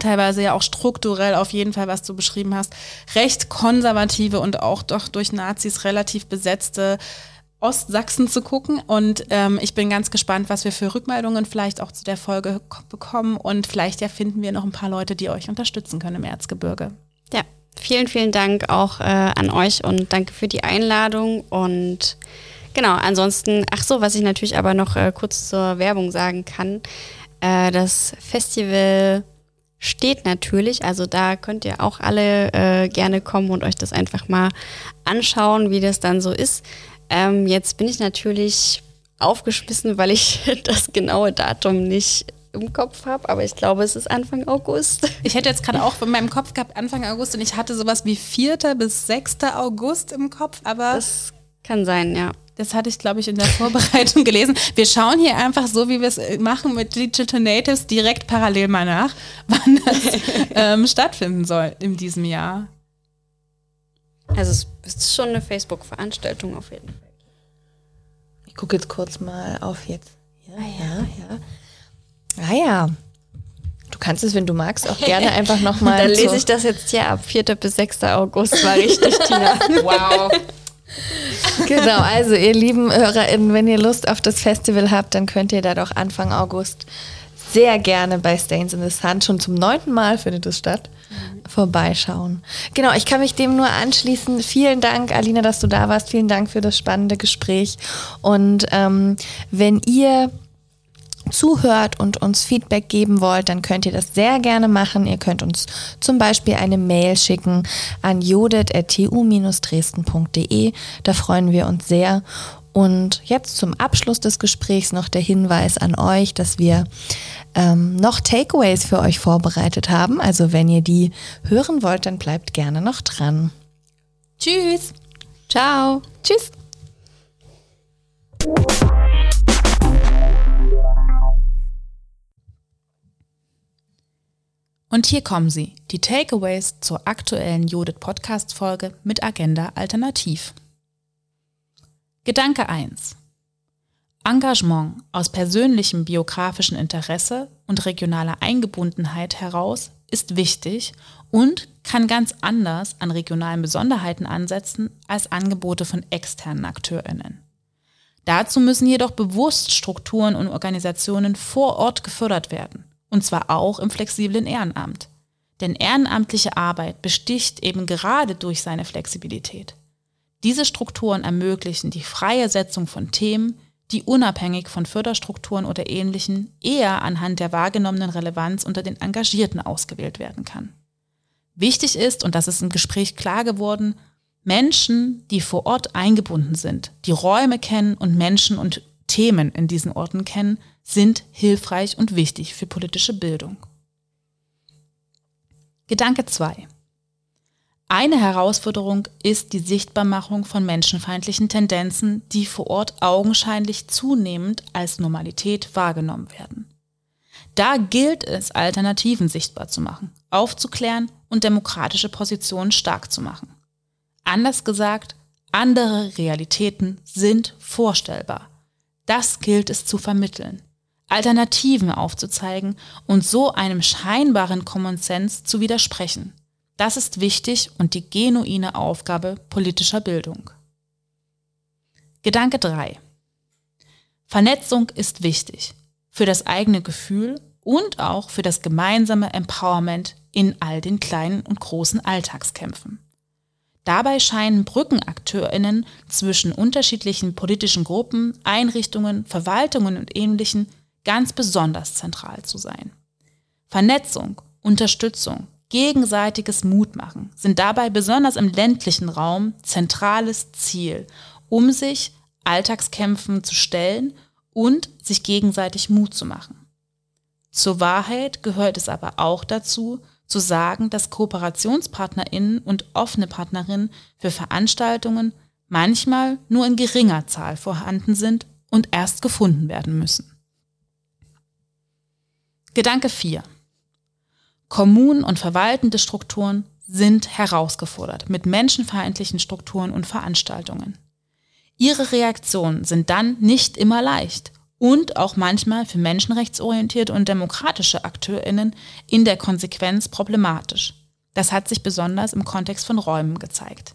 teilweise ja auch strukturell auf jeden Fall, was du beschrieben hast, recht konservative und auch doch durch Nazis relativ besetzte Ostsachsen zu gucken. Und ähm, ich bin ganz gespannt, was wir für Rückmeldungen vielleicht auch zu der Folge bekommen. Und vielleicht ja finden wir noch ein paar Leute, die euch unterstützen können im Erzgebirge. Ja, vielen, vielen Dank auch äh, an euch und danke für die Einladung. Und genau, ansonsten, ach so, was ich natürlich aber noch äh, kurz zur Werbung sagen kann. Äh, das Festival steht natürlich. Also da könnt ihr auch alle äh, gerne kommen und euch das einfach mal anschauen, wie das dann so ist. Ähm, jetzt bin ich natürlich aufgeschmissen, weil ich [LAUGHS] das genaue Datum nicht im Kopf habe, aber ich glaube, es ist Anfang August. [LAUGHS] Ich hätte jetzt gerade auch in meinem Kopf gehabt Anfang August und ich hatte sowas wie 4. bis 6. August im Kopf, aber. Das kann sein, ja. Das hatte ich, glaube ich, in der Vorbereitung [LAUGHS] gelesen. Wir schauen hier einfach so, wie wir es äh, machen mit Digital Natives, direkt parallel mal nach, [LAUGHS] wann das ähm, stattfinden soll in diesem Jahr. Also es ist schon eine Facebook-Veranstaltung auf jeden Fall. Ich gucke jetzt kurz mal auf jetzt. Ja, ja, ja. Ah ja. Du kannst es, wenn du magst, auch gerne [LAUGHS] einfach nochmal. Dann lese ich das jetzt hier ab. 4. bis 6. August war richtig, Tina. wow. Genau, also ihr lieben HörerInnen, wenn ihr Lust auf das Festival habt, dann könnt ihr da doch Anfang August sehr gerne bei Stains in the Sun. Schon zum neunten Mal findet es statt. Mhm. Vorbeischauen. Genau, ich kann mich dem nur anschließen. Vielen Dank, Alina, dass du da warst. Vielen Dank für das spannende Gespräch. Und ähm, wenn ihr zuhört und uns Feedback geben wollt, dann könnt ihr das sehr gerne machen. Ihr könnt uns zum Beispiel eine Mail schicken an jodet.tu-dresden.de. Da freuen wir uns sehr. Und jetzt zum Abschluss des Gesprächs noch der Hinweis an euch, dass wir ähm, noch Takeaways für euch vorbereitet haben. Also wenn ihr die hören wollt, dann bleibt gerne noch dran. Tschüss. Ciao. Tschüss. Und hier kommen sie, die Takeaways zur aktuellen Judith Podcast Folge mit Agenda Alternativ. Gedanke 1. Engagement aus persönlichem biografischen Interesse und regionaler Eingebundenheit heraus ist wichtig und kann ganz anders an regionalen Besonderheiten ansetzen als Angebote von externen Akteurinnen. Dazu müssen jedoch bewusst Strukturen und Organisationen vor Ort gefördert werden und zwar auch im flexiblen Ehrenamt. Denn ehrenamtliche Arbeit besticht eben gerade durch seine Flexibilität. Diese Strukturen ermöglichen die freie Setzung von Themen, die unabhängig von Förderstrukturen oder ähnlichen eher anhand der wahrgenommenen Relevanz unter den Engagierten ausgewählt werden kann. Wichtig ist, und das ist im Gespräch klar geworden, Menschen, die vor Ort eingebunden sind, die Räume kennen und Menschen und Themen in diesen Orten kennen, sind hilfreich und wichtig für politische Bildung. Gedanke 2. Eine Herausforderung ist die Sichtbarmachung von menschenfeindlichen Tendenzen, die vor Ort augenscheinlich zunehmend als Normalität wahrgenommen werden. Da gilt es, Alternativen sichtbar zu machen, aufzuklären und demokratische Positionen stark zu machen. Anders gesagt, andere Realitäten sind vorstellbar. Das gilt es zu vermitteln. Alternativen aufzuzeigen und so einem scheinbaren Common Sense zu widersprechen. Das ist wichtig und die genuine Aufgabe politischer Bildung. Gedanke 3. Vernetzung ist wichtig für das eigene Gefühl und auch für das gemeinsame Empowerment in all den kleinen und großen Alltagskämpfen. Dabei scheinen Brückenakteurinnen zwischen unterschiedlichen politischen Gruppen, Einrichtungen, Verwaltungen und ähnlichen ganz besonders zentral zu sein. Vernetzung, Unterstützung, gegenseitiges Mutmachen sind dabei besonders im ländlichen Raum zentrales Ziel, um sich Alltagskämpfen zu stellen und sich gegenseitig Mut zu machen. Zur Wahrheit gehört es aber auch dazu, zu sagen, dass KooperationspartnerInnen und offene Partnerinnen für Veranstaltungen manchmal nur in geringer Zahl vorhanden sind und erst gefunden werden müssen. Gedanke 4. Kommunen und verwaltende Strukturen sind herausgefordert mit menschenfeindlichen Strukturen und Veranstaltungen. Ihre Reaktionen sind dann nicht immer leicht und auch manchmal für menschenrechtsorientierte und demokratische Akteurinnen in der Konsequenz problematisch. Das hat sich besonders im Kontext von Räumen gezeigt.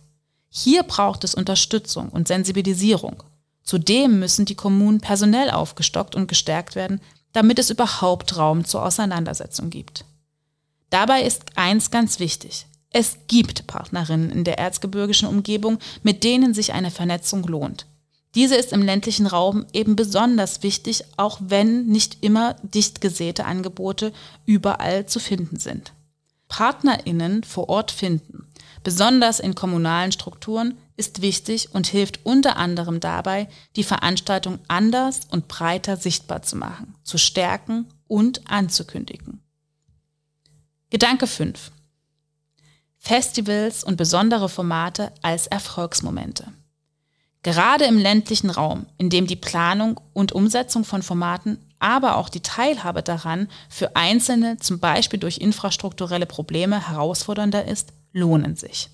Hier braucht es Unterstützung und Sensibilisierung. Zudem müssen die Kommunen personell aufgestockt und gestärkt werden, damit es überhaupt Raum zur Auseinandersetzung gibt. Dabei ist eins ganz wichtig. Es gibt Partnerinnen in der erzgebirgischen Umgebung, mit denen sich eine Vernetzung lohnt. Diese ist im ländlichen Raum eben besonders wichtig, auch wenn nicht immer dicht gesäte Angebote überall zu finden sind. Partnerinnen vor Ort finden, besonders in kommunalen Strukturen, ist wichtig und hilft unter anderem dabei, die Veranstaltung anders und breiter sichtbar zu machen, zu stärken und anzukündigen. Gedanke 5. Festivals und besondere Formate als Erfolgsmomente. Gerade im ländlichen Raum, in dem die Planung und Umsetzung von Formaten, aber auch die Teilhabe daran für Einzelne zum Beispiel durch infrastrukturelle Probleme herausfordernder ist, lohnen sich.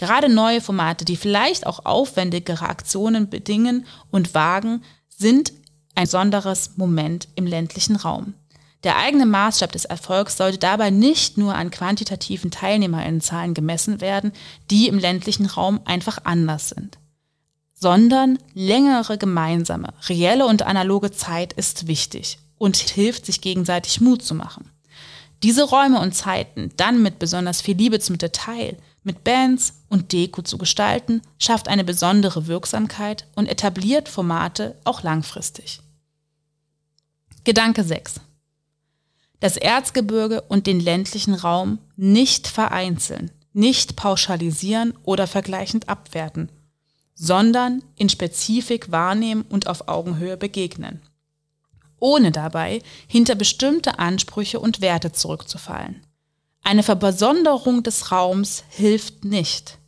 Gerade neue Formate, die vielleicht auch aufwendigere Aktionen bedingen und wagen, sind ein besonderes Moment im ländlichen Raum. Der eigene Maßstab des Erfolgs sollte dabei nicht nur an quantitativen Teilnehmerinnenzahlen gemessen werden, die im ländlichen Raum einfach anders sind, sondern längere gemeinsame, reelle und analoge Zeit ist wichtig und hilft, sich gegenseitig Mut zu machen. Diese Räume und Zeiten dann mit besonders viel Liebe zum Detail, mit Bands und Deko zu gestalten, schafft eine besondere Wirksamkeit und etabliert Formate auch langfristig. Gedanke 6. Das Erzgebirge und den ländlichen Raum nicht vereinzeln, nicht pauschalisieren oder vergleichend abwerten, sondern in Spezifik wahrnehmen und auf Augenhöhe begegnen ohne dabei hinter bestimmte Ansprüche und Werte zurückzufallen. Eine Verbesonderung des Raums hilft nicht.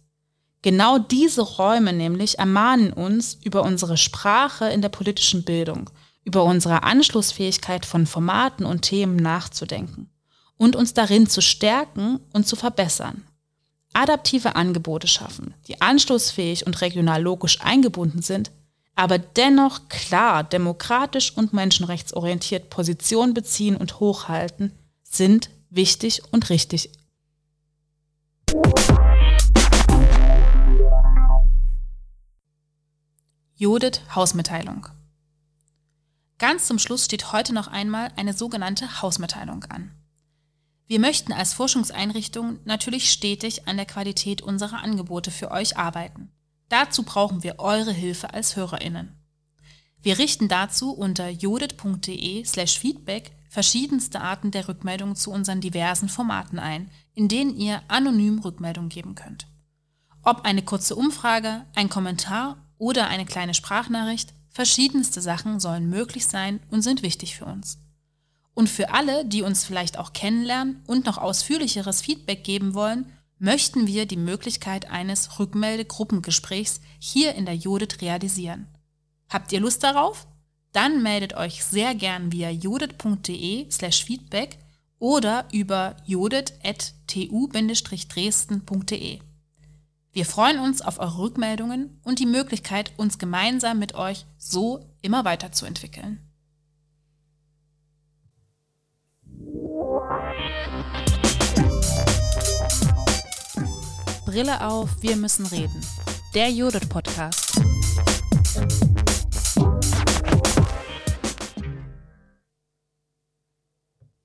Genau diese Räume nämlich ermahnen uns über unsere Sprache in der politischen Bildung, über unsere Anschlussfähigkeit von Formaten und Themen nachzudenken und uns darin zu stärken und zu verbessern. Adaptive Angebote schaffen, die anschlussfähig und regional logisch eingebunden sind, aber dennoch klar demokratisch und menschenrechtsorientiert Position beziehen und hochhalten, sind wichtig und richtig. Judith Hausmitteilung. Ganz zum Schluss steht heute noch einmal eine sogenannte Hausmitteilung an. Wir möchten als Forschungseinrichtung natürlich stetig an der Qualität unserer Angebote für euch arbeiten. Dazu brauchen wir eure Hilfe als HörerInnen. Wir richten dazu unter jodit.de slash feedback verschiedenste Arten der Rückmeldung zu unseren diversen Formaten ein, in denen ihr anonym Rückmeldung geben könnt. Ob eine kurze Umfrage, ein Kommentar oder eine kleine Sprachnachricht, verschiedenste Sachen sollen möglich sein und sind wichtig für uns. Und für alle, die uns vielleicht auch kennenlernen und noch ausführlicheres Feedback geben wollen, möchten wir die Möglichkeit eines Rückmeldegruppengesprächs hier in der Judith realisieren. Habt ihr Lust darauf? Dann meldet euch sehr gern via judith.de slash feedback oder über judith.tu-dresden.de. Wir freuen uns auf eure Rückmeldungen und die Möglichkeit, uns gemeinsam mit euch so immer weiterzuentwickeln. Brille auf, wir müssen reden. Der Judith Podcast.